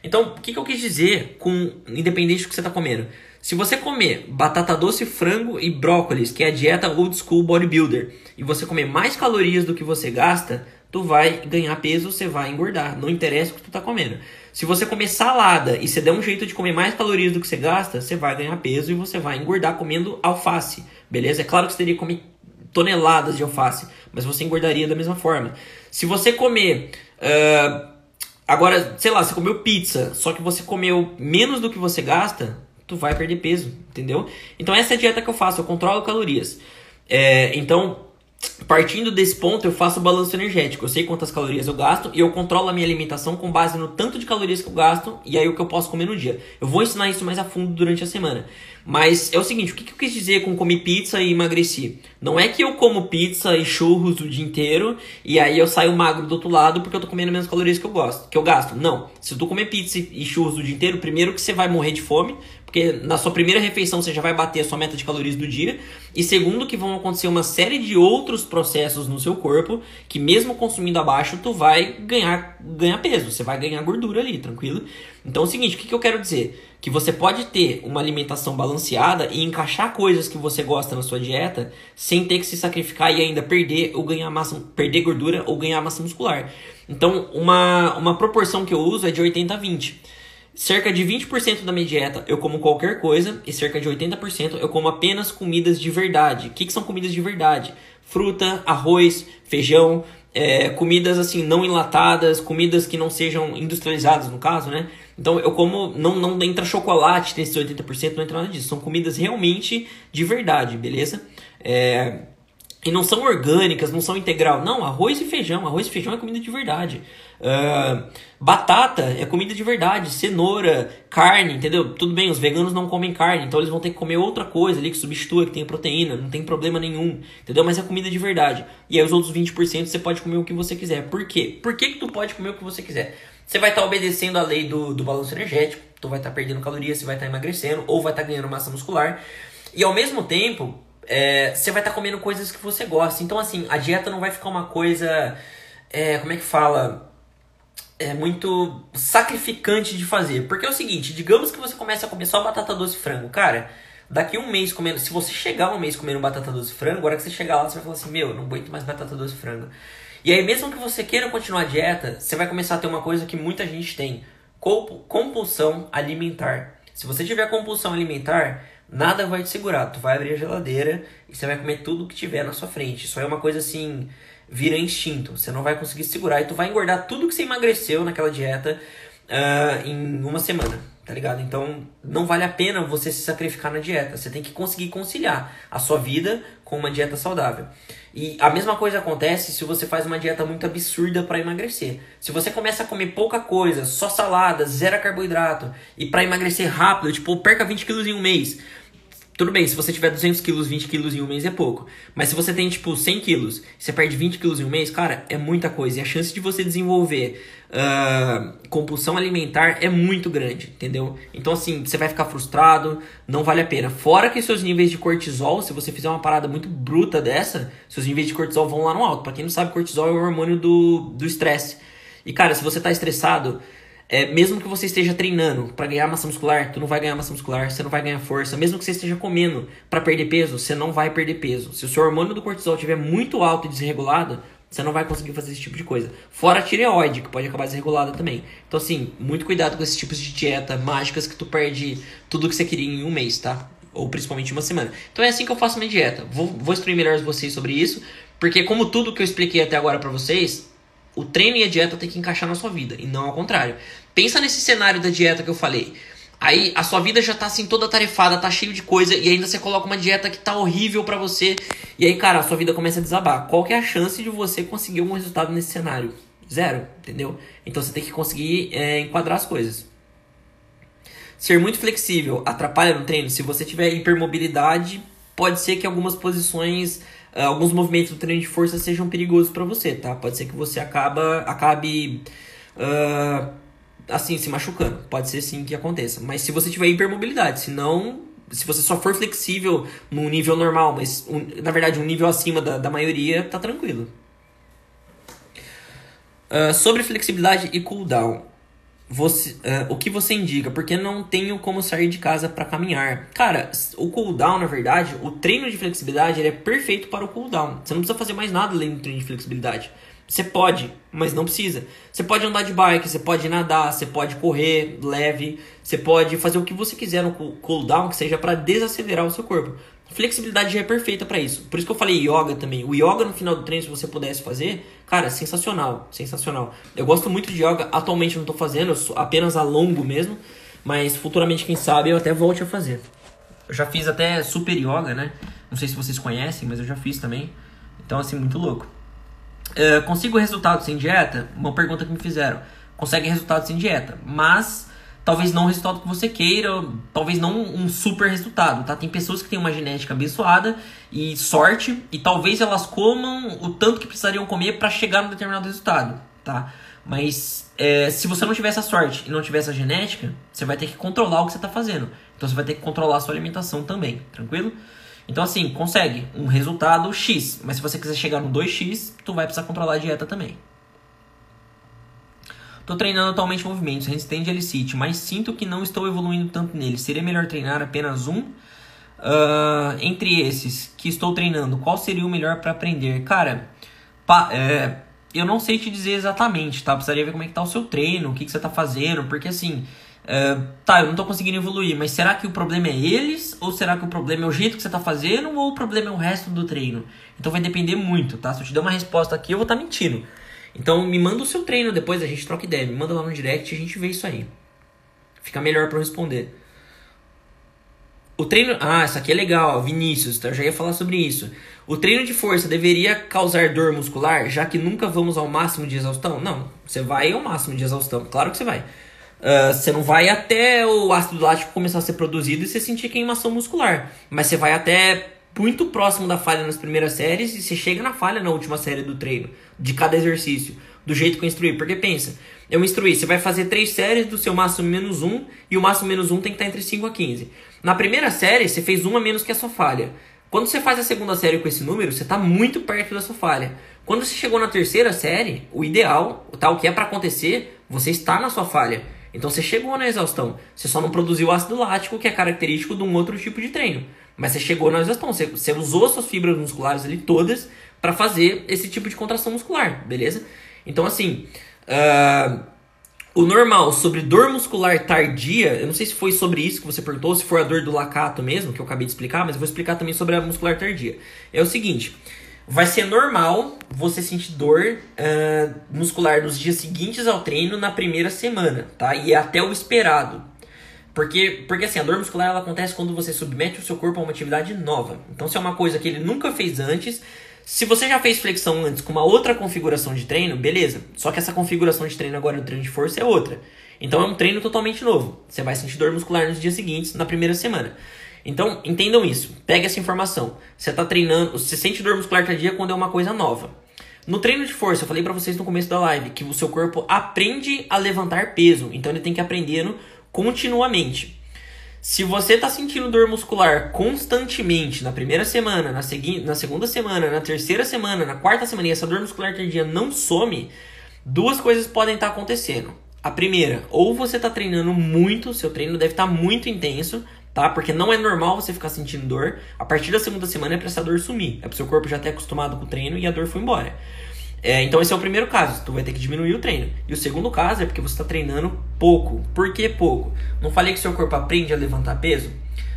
Então, o que, que eu quis dizer com independente do que você está comendo? Se você comer batata doce, frango e brócolis, que é a dieta old school bodybuilder, e você comer mais calorias do que você gasta, tu vai ganhar peso, você vai engordar. Não interessa o que tu tá comendo. Se você comer salada e você der um jeito de comer mais calorias do que você gasta, você vai ganhar peso e você vai engordar comendo alface. Beleza? É claro que você teria que comer toneladas de alface, mas você engordaria da mesma forma. Se você comer uh, Agora, sei lá, você comeu pizza, só que você comeu menos do que você gasta, tu vai perder peso, entendeu? Então essa é a dieta que eu faço, eu controlo calorias. É, então, partindo desse ponto, eu faço o balanço energético. Eu sei quantas calorias eu gasto e eu controlo a minha alimentação com base no tanto de calorias que eu gasto e aí o que eu posso comer no dia. Eu vou ensinar isso mais a fundo durante a semana. Mas é o seguinte, o que eu quis dizer com comer pizza e emagreci? Não é que eu como pizza e churros o dia inteiro e aí eu saio magro do outro lado porque eu tô comendo menos calorias que eu gosto, que eu gasto. Não. Se tu comer pizza e churros o dia inteiro, primeiro que você vai morrer de fome, porque na sua primeira refeição você já vai bater a sua meta de calorias do dia. E segundo que vão acontecer uma série de outros processos no seu corpo que mesmo consumindo abaixo, tu vai ganhar, ganhar peso, você vai ganhar gordura ali, tranquilo? Então é o seguinte, o que, que eu quero dizer? que você pode ter uma alimentação balanceada e encaixar coisas que você gosta na sua dieta sem ter que se sacrificar e ainda perder ou ganhar massa, perder gordura ou ganhar massa muscular. Então, uma, uma proporção que eu uso é de 80 a 20. Cerca de 20% da minha dieta eu como qualquer coisa e cerca de 80% eu como apenas comidas de verdade. O que, que são comidas de verdade? Fruta, arroz, feijão, é, comidas assim não enlatadas, comidas que não sejam industrializadas no caso, né? Então eu como, não, não entra chocolate, tem esses 80%, não entra nada disso. São comidas realmente de verdade, beleza? É, e não são orgânicas, não são integral. Não, arroz e feijão. Arroz e feijão é comida de verdade. Uh, batata é comida de verdade. Cenoura, carne, entendeu? Tudo bem, os veganos não comem carne, então eles vão ter que comer outra coisa ali que substitua, que tem proteína. Não tem problema nenhum, entendeu? Mas é comida de verdade. E aí os outros 20% você pode comer o que você quiser. Por quê? Por que, que tu pode comer o que você quiser? Você vai estar tá obedecendo a lei do, do balanço energético, tu vai estar tá perdendo calorias, você vai estar tá emagrecendo ou vai estar tá ganhando massa muscular. E ao mesmo tempo, é, você vai estar tá comendo coisas que você gosta. Então, assim, a dieta não vai ficar uma coisa. É, como é que fala? É muito sacrificante de fazer. Porque é o seguinte: digamos que você começa a comer só batata doce e frango. Cara, daqui um mês comendo. Se você chegar um mês comendo batata doce e frango, agora que você chegar lá, você vai falar assim: Meu, não aguento mais batata doce e frango. E aí, mesmo que você queira continuar a dieta, você vai começar a ter uma coisa que muita gente tem: compulsão alimentar. Se você tiver compulsão alimentar, Nada vai te segurar. Tu vai abrir a geladeira e você vai comer tudo que tiver na sua frente. Isso é uma coisa assim, vira instinto. Você não vai conseguir segurar e tu vai engordar tudo que você emagreceu naquela dieta uh, em uma semana, tá ligado? Então não vale a pena você se sacrificar na dieta. Você tem que conseguir conciliar a sua vida com uma dieta saudável. E a mesma coisa acontece se você faz uma dieta muito absurda para emagrecer. Se você começa a comer pouca coisa, só salada, zero carboidrato, e para emagrecer rápido, tipo, perca 20 quilos em um mês, tudo bem, se você tiver 200 quilos, 20 quilos em um mês é pouco. Mas se você tem, tipo, 100 quilos, você perde 20 quilos em um mês, cara, é muita coisa. E a chance de você desenvolver uh, compulsão alimentar é muito grande, entendeu? Então, assim, você vai ficar frustrado, não vale a pena. Fora que seus níveis de cortisol, se você fizer uma parada muito bruta dessa, seus níveis de cortisol vão lá no alto. Pra quem não sabe, cortisol é o hormônio do estresse. Do e, cara, se você tá estressado é, mesmo que você esteja treinando para ganhar massa muscular, tu não vai ganhar massa muscular, você não vai ganhar força. Mesmo que você esteja comendo para perder peso, você não vai perder peso. Se o seu hormônio do cortisol estiver muito alto e desregulado, você não vai conseguir fazer esse tipo de coisa. Fora a tireoide, que pode acabar desregulada também. Então, assim, muito cuidado com esses tipos de dieta mágicas que tu perde tudo que você queria em um mês, tá? Ou principalmente uma semana. Então é assim que eu faço minha dieta. Vou, vou instruir melhor vocês sobre isso, porque como tudo que eu expliquei até agora para vocês, o treino e a dieta tem que encaixar na sua vida, e não ao contrário. Pensa nesse cenário da dieta que eu falei. Aí a sua vida já tá assim toda tarefada, tá cheio de coisa e ainda você coloca uma dieta que tá horrível para você. E aí, cara, a sua vida começa a desabar. Qual que é a chance de você conseguir um resultado nesse cenário? Zero, entendeu? Então você tem que conseguir é, enquadrar as coisas. Ser muito flexível atrapalha no treino. Se você tiver hipermobilidade, pode ser que algumas posições uh, alguns movimentos do treino de força sejam perigosos para você, tá? Pode ser que você acaba, acabe uh, assim se machucando. Pode ser sim que aconteça. Mas se você tiver hipermobilidade, se não, se você só for flexível num nível normal, mas um, na verdade um nível acima da, da maioria, tá tranquilo. Uh, sobre flexibilidade e cooldown você, uh, o que você indica? Porque não tenho como sair de casa para caminhar. Cara, o cooldown, na verdade, o treino de flexibilidade ele é perfeito para o cooldown. Você não precisa fazer mais nada além do treino de flexibilidade. Você pode, mas não precisa. Você pode andar de bike, você pode nadar, você pode correr leve, você pode fazer o que você quiser no cooldown que seja para desacelerar o seu corpo. Flexibilidade já é perfeita para isso. Por isso que eu falei yoga também. O yoga no final do treino, se você pudesse fazer, cara, sensacional, sensacional. Eu gosto muito de yoga, atualmente não tô fazendo, eu apenas alongo mesmo, mas futuramente, quem sabe, eu até volte a fazer. Eu já fiz até super yoga, né? Não sei se vocês conhecem, mas eu já fiz também. Então, assim, muito louco. Uh, consigo resultado sem dieta? Uma pergunta que me fizeram. Consegue resultado sem dieta, mas talvez não o resultado que você queira, talvez não um super resultado, tá? Tem pessoas que têm uma genética abençoada e sorte, e talvez elas comam o tanto que precisariam comer para chegar num determinado resultado, tá? Mas é, se você não tiver essa sorte e não tiver essa genética, você vai ter que controlar o que você está fazendo. Então você vai ter que controlar a sua alimentação também, tranquilo? Então assim, consegue um resultado X, mas se você quiser chegar no 2X, tu vai precisar controlar a dieta também. Tô treinando atualmente movimentos, handstand e L-sit, mas sinto que não estou evoluindo tanto nele. Seria melhor treinar apenas um? Uh, entre esses que estou treinando, qual seria o melhor para aprender? Cara, pa, é, eu não sei te dizer exatamente, tá? Precisaria ver como é que tá o seu treino, o que, que você tá fazendo, porque assim, Uh, tá, eu não tô conseguindo evoluir, mas será que o problema é eles? Ou será que o problema é o jeito que você tá fazendo? Ou o problema é o resto do treino? Então vai depender muito, tá? Se eu te der uma resposta aqui, eu vou estar tá mentindo. Então me manda o seu treino depois, a gente troca ideia. Me manda lá no direct e a gente vê isso aí. Fica melhor para responder. O treino. Ah, essa aqui é legal, Vinícius, eu já ia falar sobre isso. O treino de força deveria causar dor muscular, já que nunca vamos ao máximo de exaustão? Não, você vai ao máximo de exaustão, claro que você vai. Uh, você não vai até o ácido lático começar a ser produzido e você sentir queimação muscular. Mas você vai até muito próximo da falha nas primeiras séries e você chega na falha na última série do treino, de cada exercício, do jeito que eu instruí. Porque pensa, eu instruí, você vai fazer três séries do seu máximo menos um e o máximo menos um tem que estar entre 5 a 15. Na primeira série, você fez uma menos que a sua falha. Quando você faz a segunda série com esse número, você está muito perto da sua falha. Quando você chegou na terceira série, o ideal, tá, o que é para acontecer, você está na sua falha. Então você chegou na exaustão. Você só não produziu ácido lático, que é característico de um outro tipo de treino. Mas você chegou na exaustão, você, você usou as suas fibras musculares ali todas para fazer esse tipo de contração muscular, beleza? Então assim, uh, o normal sobre dor muscular tardia, eu não sei se foi sobre isso que você perguntou, se for a dor do lacato mesmo, que eu acabei de explicar, mas eu vou explicar também sobre a muscular tardia. É o seguinte, vai ser normal você sentir dor uh, muscular nos dias seguintes ao treino na primeira semana, tá? E é até o esperado. Porque, porque assim, a dor muscular ela acontece quando você submete o seu corpo a uma atividade nova. Então, se é uma coisa que ele nunca fez antes, se você já fez flexão antes com uma outra configuração de treino, beleza. Só que essa configuração de treino agora no treino de força é outra. Então é um treino totalmente novo. Você vai sentir dor muscular nos dias seguintes, na primeira semana. Então, entendam isso. Pegue essa informação. Você está treinando, você sente dor muscular tardia quando é uma coisa nova. No treino de força, eu falei para vocês no começo da live que o seu corpo aprende a levantar peso, então ele tem que aprendendo continuamente. Se você está sentindo dor muscular constantemente na primeira semana, na, segui na segunda semana, na terceira semana, na quarta semana e essa dor muscular tardia não some, duas coisas podem estar tá acontecendo. A primeira, ou você está treinando muito, seu treino deve estar tá muito intenso, tá? Porque não é normal você ficar sentindo dor. A partir da segunda semana é para essa dor sumir. É para o seu corpo já ter acostumado com o treino e a dor foi embora. É, então esse é o primeiro caso, tu vai ter que diminuir o treino. E o segundo caso é porque você está treinando pouco. Por que pouco? Não falei que seu corpo aprende a levantar peso?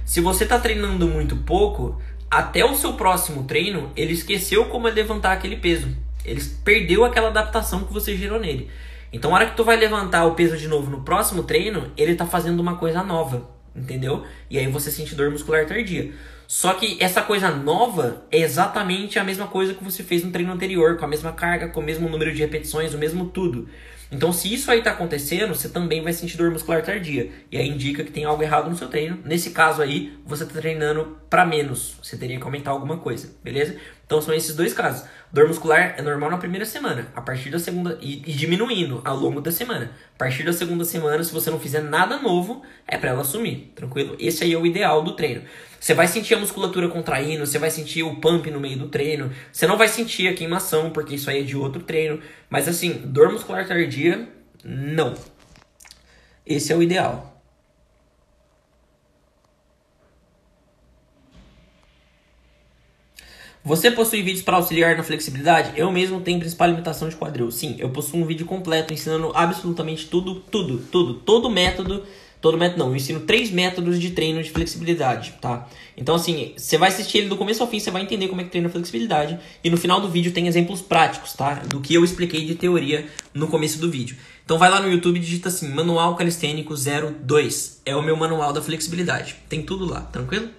Se você está treinando muito pouco, até o seu próximo treino, ele esqueceu como é levantar aquele peso. Ele perdeu aquela adaptação que você gerou nele. Então, na hora que tu vai levantar o peso de novo no próximo treino, ele está fazendo uma coisa nova, entendeu? E aí você sente dor muscular tardia. Só que essa coisa nova é exatamente a mesma coisa que você fez no treino anterior, com a mesma carga, com o mesmo número de repetições, o mesmo tudo. Então, se isso aí está acontecendo, você também vai sentir dor muscular tardia. E aí indica que tem algo errado no seu treino. Nesse caso aí, você está treinando para menos. Você teria que aumentar alguma coisa, beleza? Então, são esses dois casos. Dor muscular é normal na primeira semana, a partir da segunda. E, e diminuindo ao longo da semana. A partir da segunda semana, se você não fizer nada novo, é para ela sumir, tranquilo? Esse aí é o ideal do treino. Você vai sentir a musculatura contraindo, você vai sentir o pump no meio do treino, você não vai sentir a queimação, porque isso aí é de outro treino. Mas assim, dor muscular tardia, não. Esse é o ideal. Você possui vídeos para auxiliar na flexibilidade? Eu mesmo tenho principal limitação de quadril. Sim, eu possuo um vídeo completo ensinando absolutamente tudo, tudo, tudo, todo método Todo método não, eu ensino três métodos de treino de flexibilidade, tá? Então, assim, você vai assistir ele do começo ao fim, você vai entender como é que treina flexibilidade. E no final do vídeo tem exemplos práticos, tá? Do que eu expliquei de teoria no começo do vídeo. Então vai lá no YouTube e digita assim, Manual Calistênico 02. É o meu manual da flexibilidade. Tem tudo lá, tranquilo?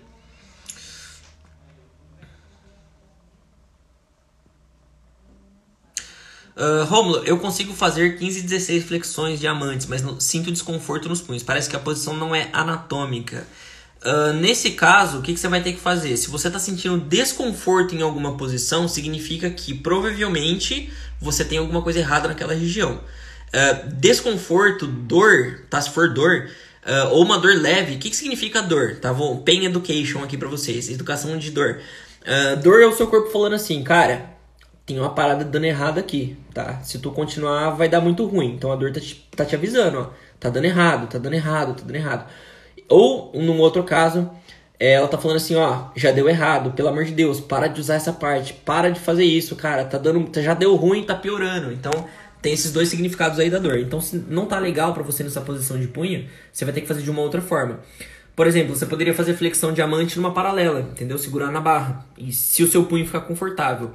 Uh, Romulo, eu consigo fazer 15 e 16 flexões diamantes, mas sinto desconforto nos punhos. Parece que a posição não é anatômica. Uh, nesse caso, o que, que, você vai ter que fazer? Se você está sentindo desconforto em alguma posição, significa que provavelmente você tem alguma coisa errada naquela região. Uh, desconforto, dor, tá? Se for dor, uh, ou uma dor leve, o que, que significa dor? Tá bom? Pain Education aqui para vocês, educação de dor. dor é o seu corpo falando assim, cara, tem uma parada dando errado aqui, tá? Se tu continuar, vai dar muito ruim. Então a dor tá te, tá te avisando, ó. Tá dando errado, tá dando errado, tá dando errado. Ou, num outro caso, é, ela tá falando assim, ó, já deu errado, pelo amor de Deus, para de usar essa parte, para de fazer isso, cara, tá dando, já deu ruim, tá piorando. Então, tem esses dois significados aí da dor. Então, se não tá legal para você nessa posição de punho, você vai ter que fazer de uma outra forma. Por exemplo, você poderia fazer flexão diamante numa paralela, entendeu? Segurar na barra. E se o seu punho ficar confortável.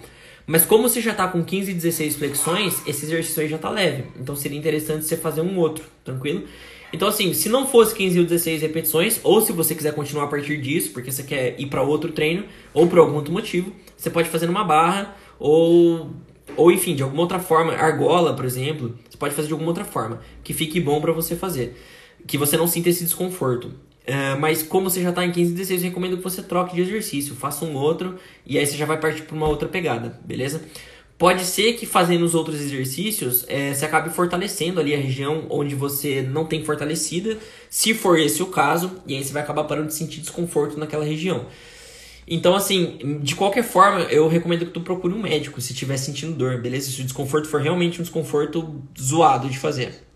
Mas como você já tá com 15 e 16 flexões, esse exercício aí já tá leve. Então seria interessante você fazer um outro, tranquilo? Então assim, se não fosse 15 ou 16 repetições, ou se você quiser continuar a partir disso, porque você quer ir para outro treino, ou por algum outro motivo, você pode fazer numa barra, ou ou enfim, de alguma outra forma, argola, por exemplo, você pode fazer de alguma outra forma, que fique bom para você fazer, que você não sinta esse desconforto. Uh, mas como você já está em 15 e 16, eu recomendo que você troque de exercício, faça um outro e aí você já vai partir para uma outra pegada, beleza? Pode ser que fazendo os outros exercícios é, você acabe fortalecendo ali a região onde você não tem fortalecida, se for esse o caso, e aí você vai acabar parando de sentir desconforto naquela região. Então, assim, de qualquer forma, eu recomendo que tu procure um médico se estiver sentindo dor, beleza? Se o desconforto for realmente um desconforto zoado de fazer.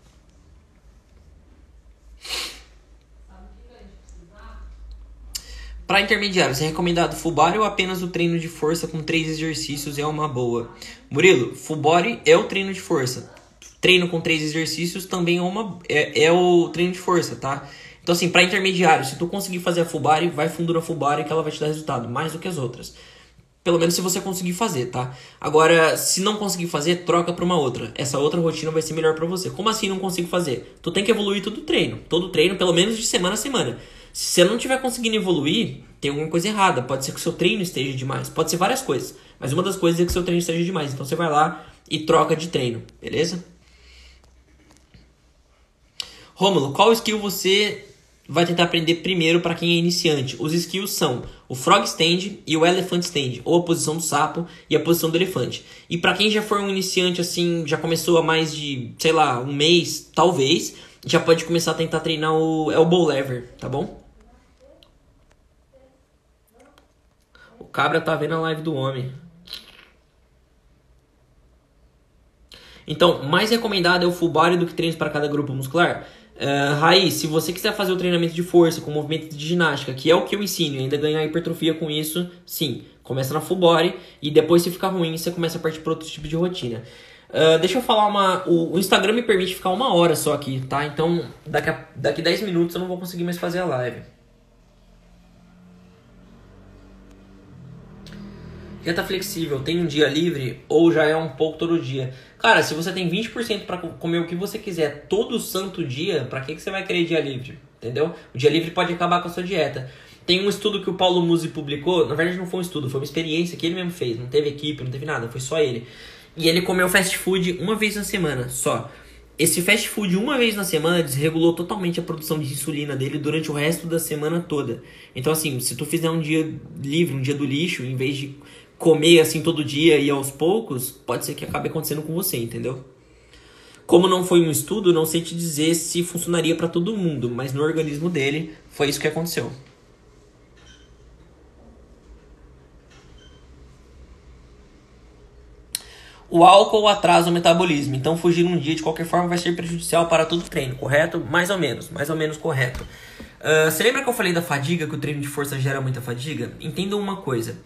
Para intermediários, é recomendado body ou apenas o treino de força com três exercícios é uma boa? Murilo, body é o treino de força. Treino com três exercícios também é, uma, é, é o treino de força, tá? Então, assim, para intermediário, se tu conseguir fazer a body, vai na full body que ela vai te dar resultado, mais do que as outras. Pelo menos se você conseguir fazer, tá? Agora, se não conseguir fazer, troca pra uma outra. Essa outra rotina vai ser melhor para você. Como assim não consigo fazer? Tu tem que evoluir todo o treino. Todo treino, pelo menos de semana a semana. Se você não estiver conseguindo evoluir, tem alguma coisa errada. Pode ser que o seu treino esteja demais. Pode ser várias coisas. Mas uma das coisas é que o seu treino esteja demais. Então você vai lá e troca de treino, beleza? Rômulo, qual skill você vai tentar aprender primeiro para quem é iniciante. Os skills são o frog stand e o elephant stand, ou a posição do sapo e a posição do elefante. E para quem já for um iniciante assim, já começou há mais de, sei lá, um mês, talvez, já pode começar a tentar treinar o elbow lever, tá bom? Cabra tá vendo a live do homem. Então, mais recomendado é o full body do que treinos para cada grupo muscular? Uh, Raiz, se você quiser fazer o treinamento de força com movimento de ginástica, que é o que eu ensino, e ainda ganhar hipertrofia com isso, sim, começa na full body e depois se ficar ruim, você começa a partir para outro tipo de rotina. Uh, deixa eu falar uma. O, o, Instagram me permite ficar uma hora só aqui, tá? Então daqui, a, daqui 10 minutos eu não vou conseguir mais fazer a live. Já tá flexível, tem um dia livre ou já é um pouco todo dia? Cara, se você tem 20% para comer o que você quiser todo santo dia, para que, que você vai querer dia livre? Entendeu? O dia livre pode acabar com a sua dieta. Tem um estudo que o Paulo Musi publicou, na verdade não foi um estudo, foi uma experiência que ele mesmo fez, não teve equipe, não teve nada, foi só ele. E ele comeu fast food uma vez na semana, só. Esse fast food uma vez na semana desregulou totalmente a produção de insulina dele durante o resto da semana toda. Então assim, se tu fizer um dia livre, um dia do lixo, em vez de comer assim todo dia e aos poucos, pode ser que acabe acontecendo com você, entendeu? Como não foi um estudo, não sei te dizer se funcionaria para todo mundo, mas no organismo dele foi isso que aconteceu. O álcool atrasa o metabolismo, então fugir um dia de qualquer forma vai ser prejudicial para todo o treino, correto? Mais ou menos, mais ou menos correto. Uh, você lembra que eu falei da fadiga, que o treino de força gera muita fadiga? Entenda uma coisa.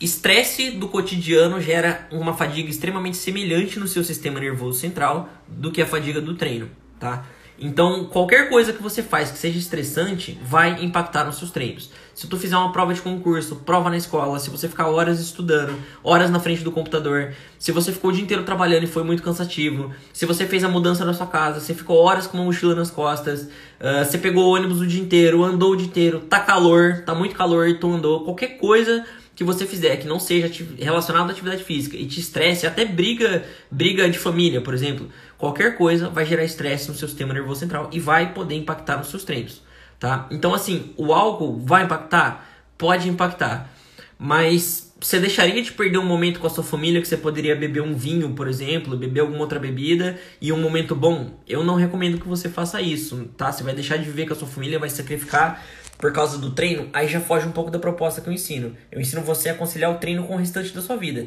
Estresse do cotidiano gera uma fadiga extremamente semelhante no seu sistema nervoso central do que a fadiga do treino, tá? Então, qualquer coisa que você faz que seja estressante vai impactar nos seus treinos. Se tu fizer uma prova de concurso, prova na escola, se você ficar horas estudando, horas na frente do computador, se você ficou o dia inteiro trabalhando e foi muito cansativo, se você fez a mudança na sua casa, você ficou horas com uma mochila nas costas, uh, você pegou o ônibus o dia inteiro, andou o dia inteiro, tá calor, tá muito calor e tu andou, qualquer coisa que você fizer que não seja relacionado à atividade física e te estresse, até briga, briga de família, por exemplo, qualquer coisa vai gerar estresse no seu sistema nervoso central e vai poder impactar nos seus treinos, tá? Então assim, o álcool vai impactar? Pode impactar, mas você deixaria de perder um momento com a sua família que você poderia beber um vinho, por exemplo, beber alguma outra bebida e um momento bom? Eu não recomendo que você faça isso, tá? Você vai deixar de viver com a sua família, vai sacrificar por causa do treino, aí já foge um pouco da proposta que eu ensino. Eu ensino você a conciliar o treino com o restante da sua vida.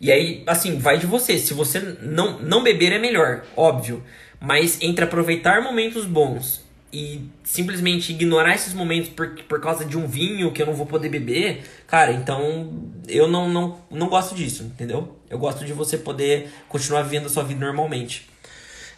E aí, assim, vai de você. Se você não, não beber é melhor, óbvio. Mas entre aproveitar momentos bons e simplesmente ignorar esses momentos por, por causa de um vinho que eu não vou poder beber, cara, então eu não, não, não gosto disso, entendeu? Eu gosto de você poder continuar vivendo a sua vida normalmente.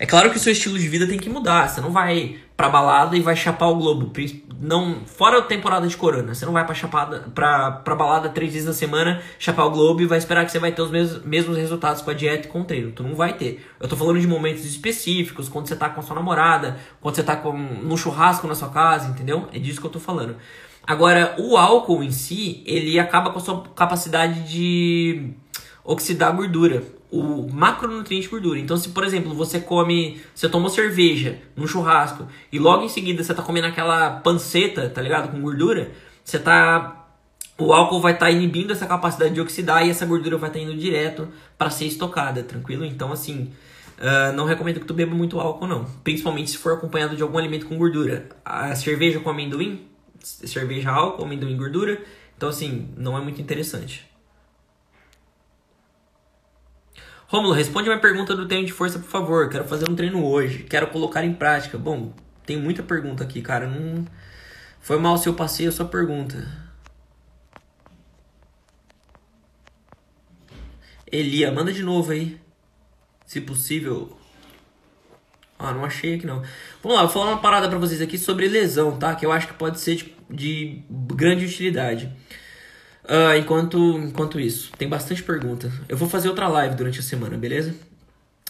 É claro que o seu estilo de vida tem que mudar. Você não vai pra balada e vai chapar o globo. Não, fora a temporada de corona. Você não vai pra, chapada, pra, pra balada três vezes na semana, chapar o globo e vai esperar que você vai ter os mesmos, mesmos resultados com a dieta e com o treino. Tu não vai ter. Eu tô falando de momentos específicos, quando você tá com a sua namorada, quando você tá com, no churrasco na sua casa, entendeu? É disso que eu tô falando. Agora, o álcool em si, ele acaba com a sua capacidade de oxidar gordura o macronutriente gordura. Então, se por exemplo você come, você tomou cerveja num churrasco e logo em seguida você tá comendo aquela panceta, tá ligado? Com gordura, você tá. O álcool vai estar tá inibindo essa capacidade de oxidar e essa gordura vai estar tá indo direto para ser estocada, tranquilo? Então, assim, uh, não recomendo que tu beba muito álcool, não. Principalmente se for acompanhado de algum alimento com gordura. A cerveja com amendoim, cerveja álcool, amendoim gordura. Então, assim, não é muito interessante. Rômulo, responde minha pergunta do treino de força, por favor. Quero fazer um treino hoje. Quero colocar em prática. Bom, tem muita pergunta aqui, cara. Não... Foi mal se eu passei a sua pergunta. Elia, manda de novo aí. Se possível. Ah, não achei aqui não. Vamos lá, vou falar uma parada pra vocês aqui sobre lesão, tá? Que eu acho que pode ser de, de grande utilidade. Uh, enquanto, enquanto isso, tem bastante pergunta. Eu vou fazer outra live durante a semana, beleza?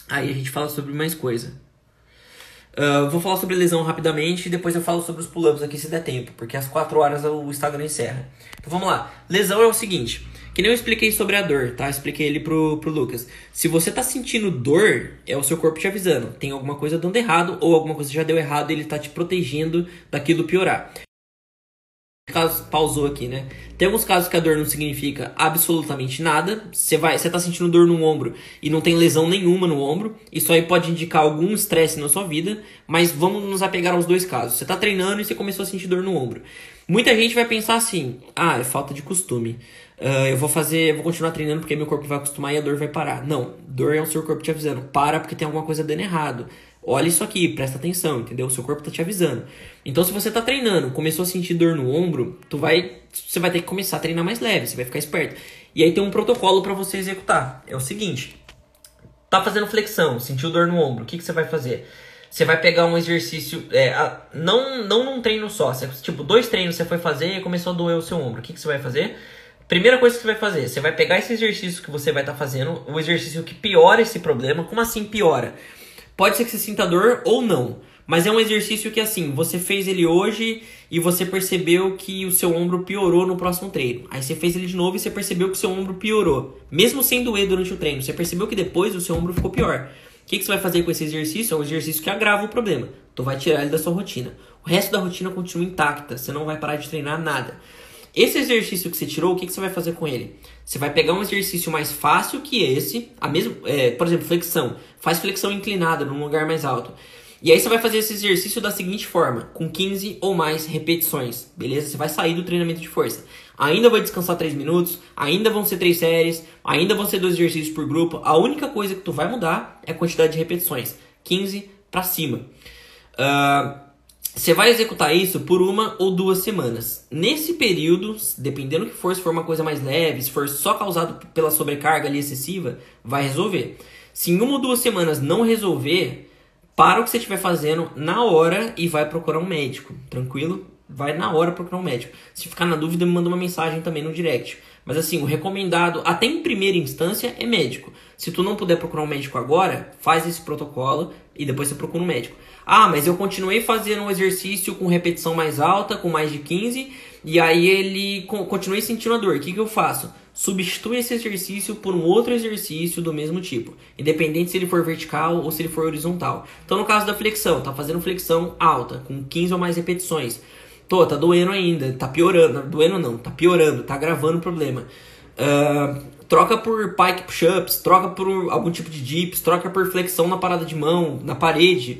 Aí a gente fala sobre mais coisa. Uh, vou falar sobre lesão rapidamente e depois eu falo sobre os pull-ups aqui se der tempo, porque às 4 horas o Instagram encerra. Então vamos lá. Lesão é o seguinte, que nem eu expliquei sobre a dor, tá? Expliquei ele pro, pro Lucas. Se você tá sentindo dor, é o seu corpo te avisando. Tem alguma coisa dando errado ou alguma coisa já deu errado e ele tá te protegendo daquilo piorar casos pausou aqui, né? Tem alguns casos que a dor não significa absolutamente nada. Você vai, você tá sentindo dor no ombro e não tem lesão nenhuma no ombro. Isso aí pode indicar algum estresse na sua vida, mas vamos nos apegar aos dois casos. Você tá treinando e você começou a sentir dor no ombro. Muita gente vai pensar assim: "Ah, é falta de costume. Uh, eu vou fazer, eu vou continuar treinando porque meu corpo vai acostumar e a dor vai parar". Não, dor é o seu corpo te avisando: "Para porque tem alguma coisa dando errado". Olha isso aqui, presta atenção, entendeu? O seu corpo tá te avisando. Então, se você tá treinando, começou a sentir dor no ombro, tu vai, você vai ter que começar a treinar mais leve, você vai ficar esperto. E aí tem um protocolo para você executar. É o seguinte: tá fazendo flexão, sentiu dor no ombro, o que, que você vai fazer? Você vai pegar um exercício, é, a, não, não num treino só, você, tipo, dois treinos você foi fazer e começou a doer o seu ombro. O que, que você vai fazer? Primeira coisa que você vai fazer, você vai pegar esse exercício que você vai estar tá fazendo, o exercício que piora esse problema. Como assim piora? Pode ser que você sinta dor ou não. Mas é um exercício que assim, você fez ele hoje e você percebeu que o seu ombro piorou no próximo treino. Aí você fez ele de novo e você percebeu que o seu ombro piorou. Mesmo sem doer durante o treino, você percebeu que depois o seu ombro ficou pior. O que, que você vai fazer com esse exercício? É um exercício que agrava o problema. Tu vai tirar ele da sua rotina. O resto da rotina continua intacta. Você não vai parar de treinar nada. Esse exercício que você tirou, o que, que você vai fazer com ele? Você vai pegar um exercício mais fácil que esse, a mesma, é, por exemplo, flexão. Faz flexão inclinada num lugar mais alto. E aí você vai fazer esse exercício da seguinte forma, com 15 ou mais repetições, beleza? Você vai sair do treinamento de força. Ainda vai descansar 3 minutos, ainda vão ser 3 séries, ainda vão ser dois exercícios por grupo. A única coisa que tu vai mudar é a quantidade de repetições, 15 para cima. Uh, você vai executar isso por uma ou duas semanas. Nesse período, dependendo do que for, se for uma coisa mais leve, se for só causado pela sobrecarga ali excessiva, vai resolver. Se em uma ou duas semanas não resolver, para o que você estiver fazendo na hora e vai procurar um médico, tranquilo? Vai na hora procurar um médico. Se ficar na dúvida, me manda uma mensagem também no direct. Mas assim, o recomendado, até em primeira instância, é médico. Se tu não puder procurar um médico agora, faz esse protocolo e depois você procura um médico. Ah, mas eu continuei fazendo um exercício com repetição mais alta, com mais de 15, e aí ele continuei sentindo a dor. O que, que eu faço? Substitui esse exercício por um outro exercício do mesmo tipo, independente se ele for vertical ou se ele for horizontal. Então, no caso da flexão, tá fazendo flexão alta, com 15 ou mais repetições. Tô, tá doendo ainda, tá piorando. Doendo não, tá piorando, tá agravando o problema. Uh, troca por pike push-ups, troca por algum tipo de dips, troca por flexão na parada de mão, na parede.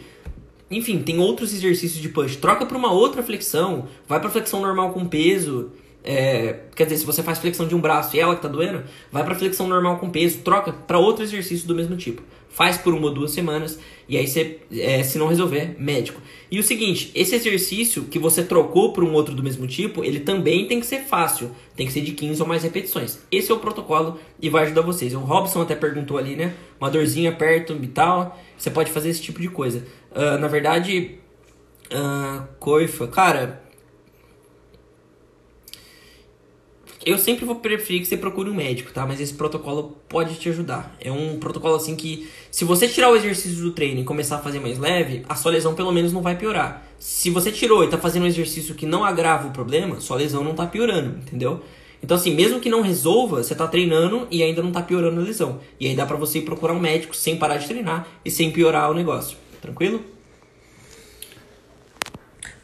Enfim, tem outros exercícios de push. Troca para uma outra flexão, vai para flexão normal com peso. É, quer dizer, se você faz flexão de um braço e ela que tá doendo, vai para flexão normal com peso, troca para outro exercício do mesmo tipo. Faz por uma ou duas semanas e aí você, é, se não resolver, médico. E o seguinte, esse exercício que você trocou por um outro do mesmo tipo, ele também tem que ser fácil, tem que ser de 15 ou mais repetições. Esse é o protocolo e vai ajudar vocês. O Robson até perguntou ali, né? Uma dorzinha perto e tal, você pode fazer esse tipo de coisa. Uh, na verdade, uh, coifa, cara Eu sempre vou preferir que você procure um médico, tá? Mas esse protocolo pode te ajudar. É um protocolo assim que, se você tirar o exercício do treino e começar a fazer mais leve, a sua lesão pelo menos não vai piorar. Se você tirou e tá fazendo um exercício que não agrava o problema, sua lesão não tá piorando, entendeu? Então, assim, mesmo que não resolva, você tá treinando e ainda não tá piorando a lesão. E aí dá pra você ir procurar um médico sem parar de treinar e sem piorar o negócio. Tranquilo?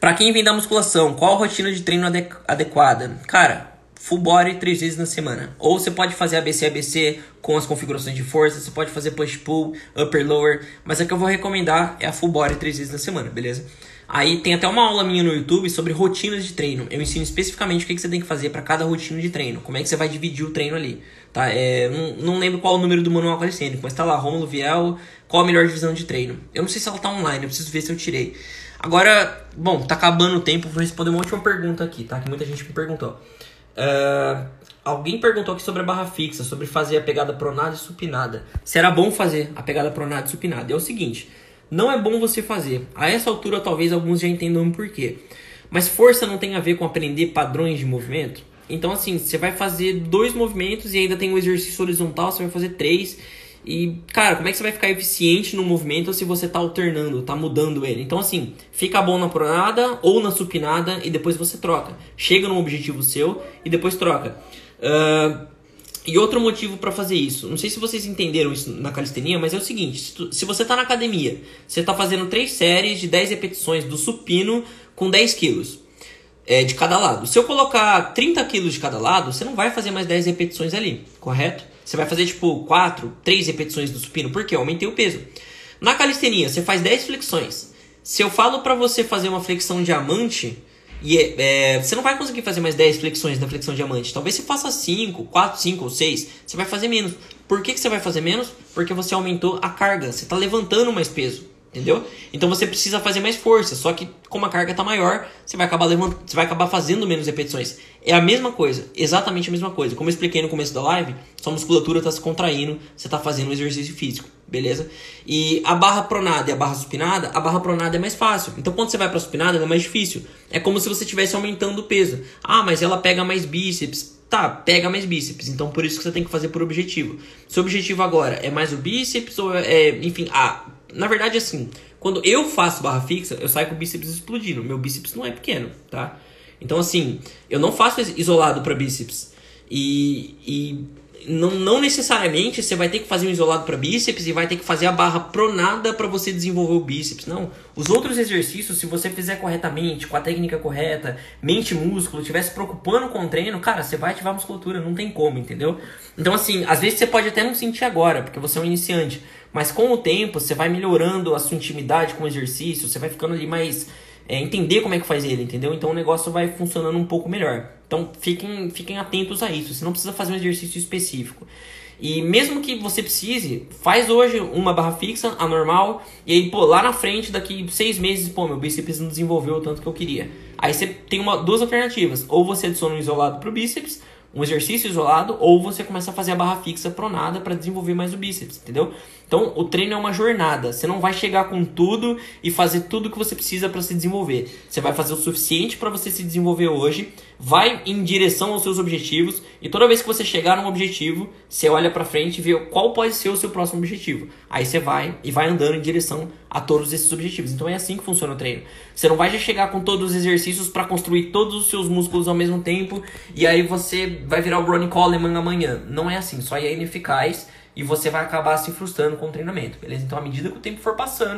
Para quem vem da musculação, qual a rotina de treino adequada? Cara, full body três vezes na semana. Ou você pode fazer ABC ABC com as configurações de força, você pode fazer push pull, upper lower, mas a que eu vou recomendar é a full body três vezes na semana, beleza? Aí tem até uma aula minha no YouTube sobre rotinas de treino. Eu ensino especificamente o que, você tem que fazer para cada rotina de treino, como é que você vai dividir o treino ali, tá? É, não, não lembro qual o número do manual calisthênico, mas tá lá, Romulo Viel, qual a melhor divisão de treino. Eu não sei se ela tá online, eu preciso ver se eu tirei. Agora, bom, tá acabando o tempo, vou responder uma última pergunta aqui, tá? Que muita gente me perguntou. Uh, alguém perguntou aqui sobre a barra fixa, sobre fazer a pegada pronada e supinada. Se era bom fazer a pegada pronada e supinada. É o seguinte, não é bom você fazer. A essa altura talvez alguns já entendam o porquê. Mas força não tem a ver com aprender padrões de movimento? Então assim, você vai fazer dois movimentos e ainda tem um exercício horizontal, você vai fazer três e, cara, como é que você vai ficar eficiente no movimento se você tá alternando, tá mudando ele? Então, assim, fica bom na pronada ou na supinada e depois você troca. Chega num objetivo seu e depois troca. Uh, e outro motivo para fazer isso, não sei se vocês entenderam isso na calistenia, mas é o seguinte: se, tu, se você tá na academia, você tá fazendo três séries de 10 repetições do supino com 10 quilos é, de cada lado. Se eu colocar 30 quilos de cada lado, você não vai fazer mais 10 repetições ali, correto? Você vai fazer tipo 4, 3 repetições do supino, porque eu aumentei o peso. Na calistenia, você faz 10 flexões. Se eu falo para você fazer uma flexão diamante, e é, é, você não vai conseguir fazer mais 10 flexões da flexão diamante. Talvez você faça 5, 4, 5 ou 6. Você vai fazer menos. Por que, que você vai fazer menos? Porque você aumentou a carga. Você está levantando mais peso. Entendeu? Então você precisa fazer mais força, só que como a carga está maior, você vai acabar levantando, você vai acabar fazendo menos repetições. É a mesma coisa, exatamente a mesma coisa. Como eu expliquei no começo da live, sua musculatura está se contraindo, você está fazendo um exercício físico, beleza? E a barra pronada e a barra supinada, a barra pronada é mais fácil. Então quando você vai para supinada, ela é mais difícil. É como se você estivesse aumentando o peso. Ah, mas ela pega mais bíceps. Tá, pega mais bíceps, então por isso que você tem que fazer por objetivo. Seu objetivo agora é mais o bíceps ou é, enfim, ah, na verdade, assim, quando eu faço barra fixa, eu saio com o bíceps explodindo. Meu bíceps não é pequeno, tá? Então, assim, eu não faço isolado para bíceps. E, e não, não necessariamente você vai ter que fazer um isolado para bíceps e vai ter que fazer a barra pronada para você desenvolver o bíceps. Não. Os outros exercícios, se você fizer corretamente, com a técnica correta, mente músculo, estiver se preocupando com o treino, cara, você vai ativar a musculatura, não tem como, entendeu? Então, assim, às vezes você pode até não sentir agora, porque você é um iniciante. Mas com o tempo, você vai melhorando a sua intimidade com o exercício, você vai ficando ali mais. É, entender como é que faz ele, entendeu? Então o negócio vai funcionando um pouco melhor. Então fiquem, fiquem atentos a isso. Você não precisa fazer um exercício específico. E mesmo que você precise, faz hoje uma barra fixa, a normal, e aí, pô, lá na frente, daqui seis meses, pô, meu bíceps não desenvolveu o tanto que eu queria. Aí você tem uma, duas alternativas. Ou você adiciona um isolado pro bíceps, um exercício isolado, ou você começa a fazer a barra fixa pronada para desenvolver mais o bíceps, entendeu? Então, o treino é uma jornada. Você não vai chegar com tudo e fazer tudo que você precisa para se desenvolver. Você vai fazer o suficiente para você se desenvolver hoje, vai em direção aos seus objetivos e toda vez que você chegar num objetivo, você olha para frente e vê qual pode ser o seu próximo objetivo. Aí você vai e vai andando em direção a todos esses objetivos. Então é assim que funciona o treino. Você não vai já chegar com todos os exercícios para construir todos os seus músculos ao mesmo tempo e aí você vai virar o Ronnie Coleman amanhã. Não é assim, só é ineficaz e você vai acabar se frustrando com o treinamento, beleza? Então, à medida que o tempo for passando,